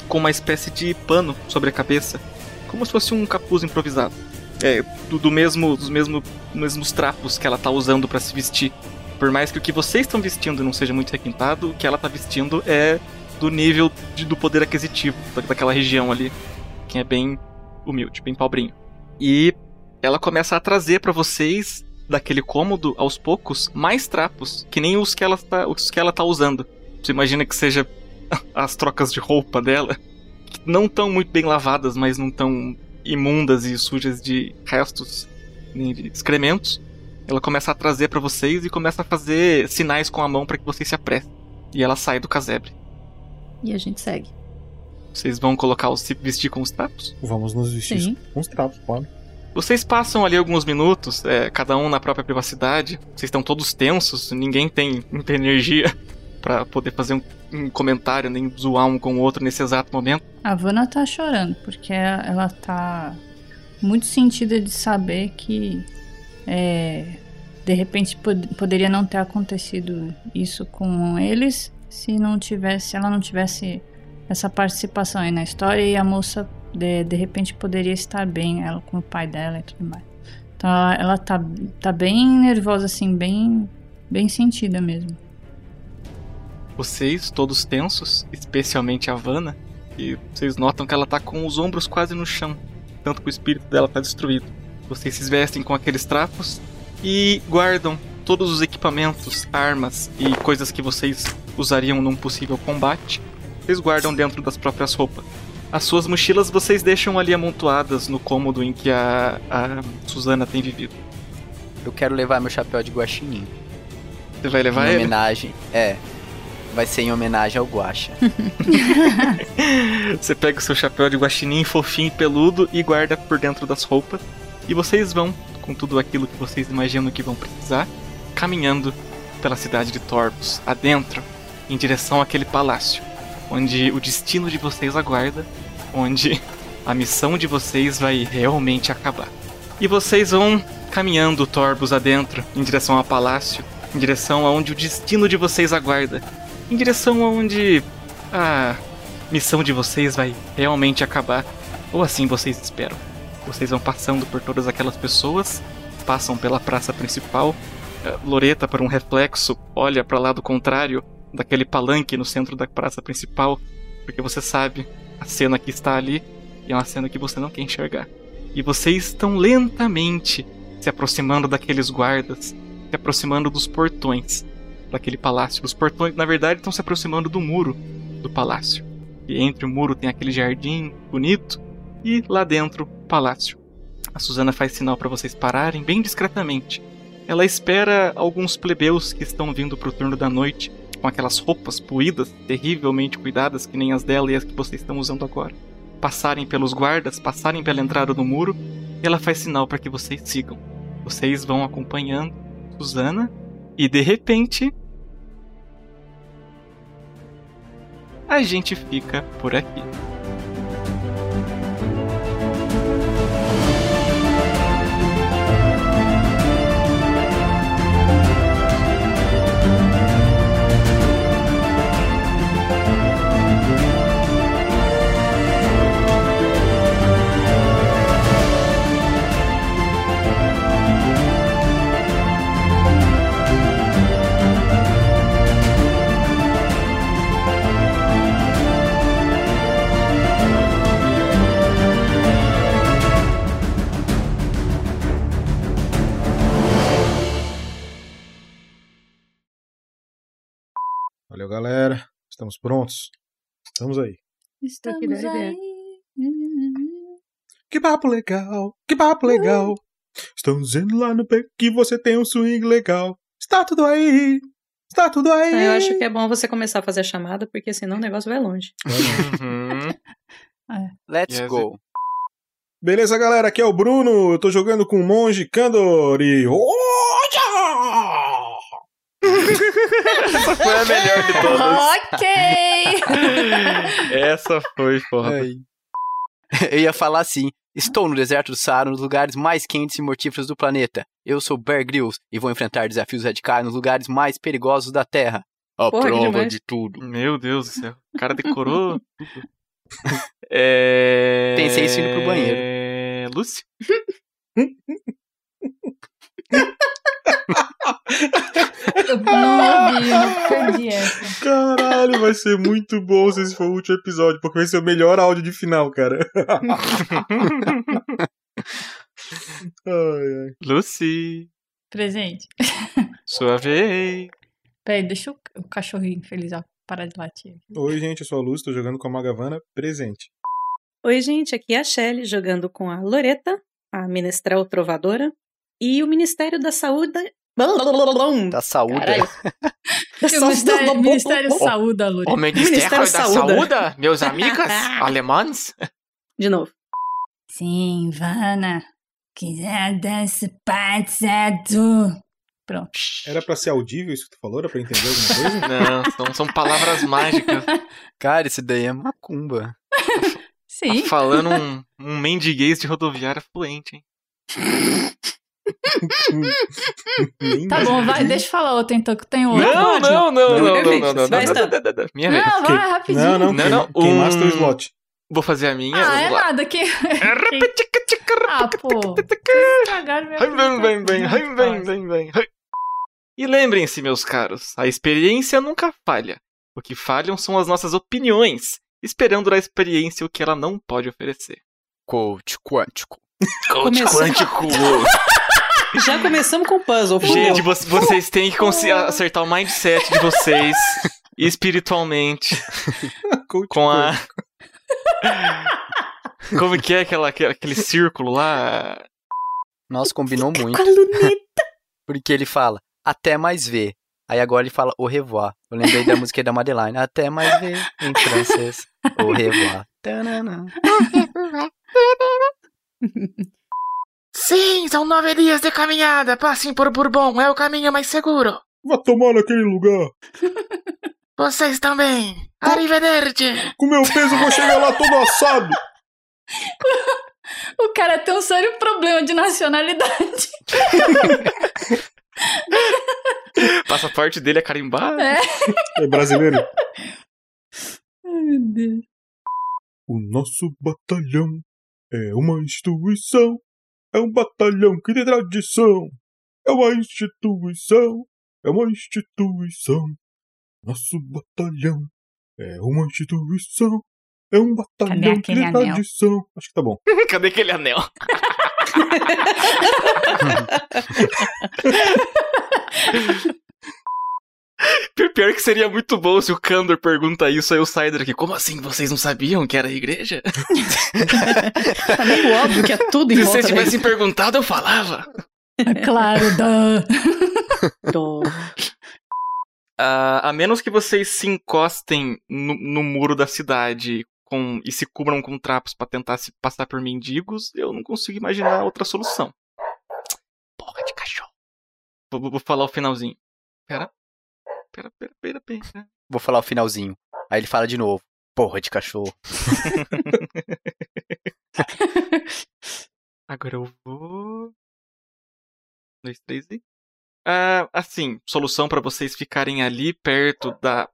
com uma espécie de pano sobre a cabeça, como se fosse um capuz improvisado. É, do, do mesmo, dos mesmo, mesmos trapos que ela tá usando para se vestir. Por mais que o que vocês estão vestindo não seja muito requintado, o que ela tá vestindo é do nível de- do poder aquisitivo da- daquela região ali, que é bem humilde, bem pobrinho. E ela começa a trazer pra vocês daquele cômodo aos poucos mais trapos, que nem os que ela tá, os que ela tá usando. Você imagina que seja as trocas de roupa dela, que não tão muito bem lavadas, mas não tão imundas e sujas de restos de excrementos. Ela começa a trazer para vocês e começa a fazer sinais com a mão para que vocês se apressem. E ela sai do casebre. E a gente segue. Vocês vão colocar os se vestir com os trapos? Vamos nos vestir Sim. com os trapos, pode. Vocês passam ali alguns minutos, é, cada um na própria privacidade. Vocês estão todos tensos, ninguém tem muita energia pra poder fazer um, um comentário, nem zoar um com o outro nesse exato momento. A Vanna tá chorando, porque ela tá muito sentida de saber que é, de repente pod- poderia não ter acontecido isso com eles se não tivesse, ela não tivesse essa participação aí na história e a moça de, de repente poderia estar bem, ela com o pai dela e tudo mais. Então ela, tá, tá bem nervosa, assim, bem, bem sentida mesmo. Vocês, todos tensos, especialmente a Vanna, e vocês notam que ela tá com os ombros quase no chão, tanto que o espírito dela tá destruído. Vocês se vestem com aqueles trapos e guardam todos os equipamentos, armas e coisas que vocês usariam num possível combate. Vocês guardam dentro das próprias roupas. As suas mochilas vocês deixam ali amontoadas no cômodo em que a, a Suzana tem vivido. Eu quero levar meu chapéu de guaxinim. Você vai levar em ele? homenagem. É. Vai ser em homenagem ao Guaxa. Você pega o seu chapéu de guaxinim fofinho e peludo e guarda por dentro das roupas. E vocês vão, com tudo aquilo que vocês imaginam que vão precisar, caminhando pela cidade de Torbos, adentro, em direção àquele palácio, onde o destino de vocês aguarda, onde a missão de vocês vai realmente acabar. E vocês vão caminhando Torbos adentro, em direção ao palácio, em direção aonde o destino de vocês aguarda, em direção aonde a missão de vocês vai realmente acabar, ou assim vocês esperam. Vocês vão passando por todas aquelas pessoas, passam pela praça principal. eh, Loreta, por um reflexo, olha para lado contrário daquele palanque no centro da praça principal, porque você sabe a cena que está ali e é uma cena que você não quer enxergar. E vocês estão lentamente se aproximando daqueles guardas, se aproximando dos portões daquele palácio. Os portões, na verdade, estão se aproximando do muro do palácio. E entre o muro tem aquele jardim bonito e lá dentro o palácio. A Susana faz sinal para vocês pararem bem discretamente. Ela espera alguns plebeus que estão vindo pro turno da noite com aquelas roupas puídas, terrivelmente cuidadas, que nem as dela e as que vocês estão usando agora. Passarem pelos guardas, passarem pela entrada do muro, e ela faz sinal para que vocês sigam. Vocês vão acompanhando Susana e de repente a gente fica por aqui. Valeu, galera. Estamos prontos. Estamos aí. Estamos aí. Que papo legal, que papo legal. Estão dizendo lá no pé que você tem um swing legal. Está tudo aí. Está tudo aí. Eu acho que é bom você começar a fazer a chamada, porque senão o negócio vai longe. Let's Yes. go. Beleza, galera? Aqui é o Bruno. Eu tô jogando com o Monge Kandor e. Essa foi a melhor de todas. ok! Essa foi foda. Ai. Eu ia falar assim: estou no deserto do Saara, nos lugares mais quentes e mortíferos do planeta. Eu sou Bear Grylls e vou enfrentar desafios radicais nos lugares mais perigosos da Terra. A Porra, prova de tudo. Meu Deus do céu. O cara decorou tudo. É... Pensei isso indo pro banheiro. É... Lúcio? Eu não ouvi, não perdi essa. Caralho, vai ser muito bom se esse for o último episódio, porque vai ser o melhor áudio de final, cara. ai, ai. Lucy, Presente. sua vez. Peraí, deixa o, o cachorrinho feliz ó, parar de latir. Oi, gente, eu sou a Luz, tô jogando com a Magavana presente. Oi, gente, aqui é a Shelly jogando com a Loreta, a Menestrel Trovadora, e o Ministério da Saúde. Da saúde. O Ministério, saúde- Ministério da Saúde, O Lorena. Ministério, Ministério da Saúde. Saúde, meus amigos alemães. De novo. Sim, Vana. Quiser desse passado. Pronto. Era pra ser audível isso que tu falou? Era pra entender alguma coisa? Não, são, são palavras mágicas. Cara, isso daí é macumba. Sim. Tá falando um, um mendiguês de rodoviária fluente, hein? Tá bom, vai, deixa eu falar outra então, que tem outra. Não, não, não, não, não, não, não, não, Vai, não, Stan. não, não, não. Minha vez. Não, vai, rapidinho. Não, não, Não, não, quem um- master o slot. Vou fazer a minha. Ah, é nada, que... Ah, pô. Minha Ai, Vem, vem, vem, vem, vem, vem. ai. E lembrem-se, meus caros, a experiência nunca falha. O que falham são as nossas opiniões, esperando da experiência o que ela não pode oferecer. Coach quântico. Começou. Quântico. Já começamos com o puzzle. Gente, vo- vocês têm que acertar o mindset de vocês espiritualmente com a. Como que é aquela, aquele círculo lá? Nossa, combinou muito. Com a luneta. Porque ele fala, até mais ver. Aí agora ele fala au revoir. Eu lembrei da música da Madeline. Até mais ver em francês. Au revoir. Tanana. Sim, são nove dias de caminhada. Passem por Bourbon, é o caminho mais seguro. Vá tomar naquele lugar. Vocês também. Arrivederci. Com meu peso eu vou chegar lá todo assado. O cara tem um sério problema de nacionalidade. Passaporte dele é carimbado. É. É brasileiro. Ai, meu Deus. O nosso batalhão é uma instituição. É um batalhão que tem tradição. É uma instituição. É uma instituição. Nosso batalhão é uma instituição. É um batalhão que tem anel? tradição. Acho que tá bom. Cadê aquele anel? Pior que seria muito bom se o Kandor pergunta isso aí o Sider aqui. Como assim? Vocês não sabiam que era a igreja? Tá meio óbvio que é tudo em Se vocês tivessem perguntado, eu falava. Claro, da. do... Ah, a menos que vocês se encostem no, no muro da cidade com, e se cubram com trapos pra tentar se passar por mendigos, eu não consigo imaginar outra solução. Porra de cachorro. Vou, vou- vou falar o finalzinho. Pera. Pera, pera, pera, pera. Vou falar o finalzinho. Aí ele fala de novo. Porra de cachorro. Agora eu vou. Um, Dois, três e. Ah, assim, solução pra vocês ficarem ali perto da.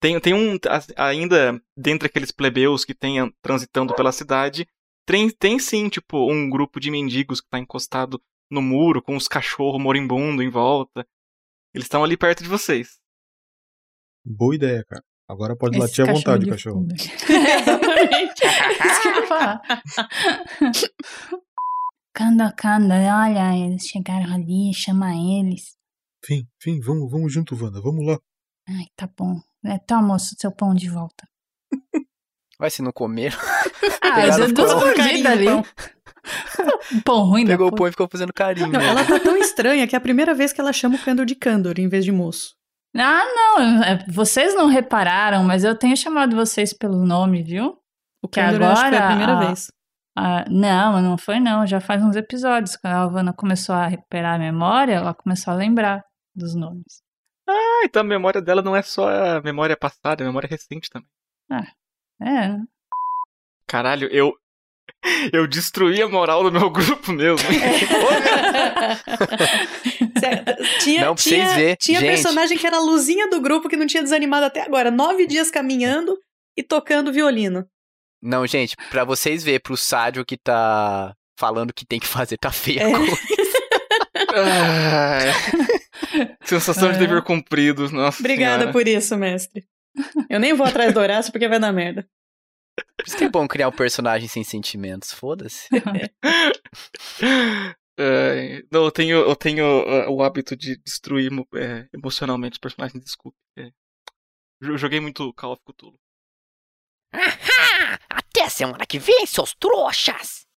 Tem, tem um. Ainda dentre aqueles plebeus que tem an- transitando pela cidade, tem, tem sim, tipo, um grupo de mendigos que tá encostado no muro, com os cachorros moribundo em volta. Eles estão ali perto de vocês. Boa ideia, cara. Agora pode Esse latir à vontade, de cachorro. Exatamente. Isso que eu ia falar. Canda, canda, olha, eles chegaram ali, chama eles. Vem, vem, vamos, vamos junto, Wanda. Vamos lá. Ai, tá bom. É, toma, moço, seu pão de volta. Vai se não comer. Ah, Pegaram eu dou o pão. uma mordida ali. Pão. Pão ruim da Pegou o pão e ficou fazendo carinho. Não, ela tá tão estranha que é a primeira vez que ela chama o Candor de Candor em vez de moço. Ah, não, é, vocês não repararam, mas eu tenho chamado vocês pelo nome, viu? O Que Candor eu acho que foi a agora, primeira a- vez. Ah, não, não foi não, já faz uns episódios. Quando a Havana começou a recuperar a memória, ela começou a lembrar dos nomes. Ah, então a memória dela não é só a memória passada, é a memória recente também. É, Caralho, eu. Eu destruí a moral do meu grupo mesmo. tinha Não, pra vocês tinha, ver, tinha gente. personagem que era a luzinha do grupo que não tinha desanimado até agora. Nove dias caminhando e tocando violino. Não, gente, pra vocês verem, pro Sádio que tá falando que tem que fazer, tá feio. a É. coisa. Ai. Sensação de É. dever cumprido, nossa Obrigada senhora. por isso, mestre. Eu nem vou atrás do Horácio porque vai dar merda. Por isso que é bom criar um personagem sem sentimentos. Foda-se. Ai, não, eu tenho, eu tenho ah, o hábito de destruir é, emocionalmente os personagens, desculpe. É, Jo- Joguei muito Call of Cthulhu. Ahá! Até semana que vem, seus trouxas!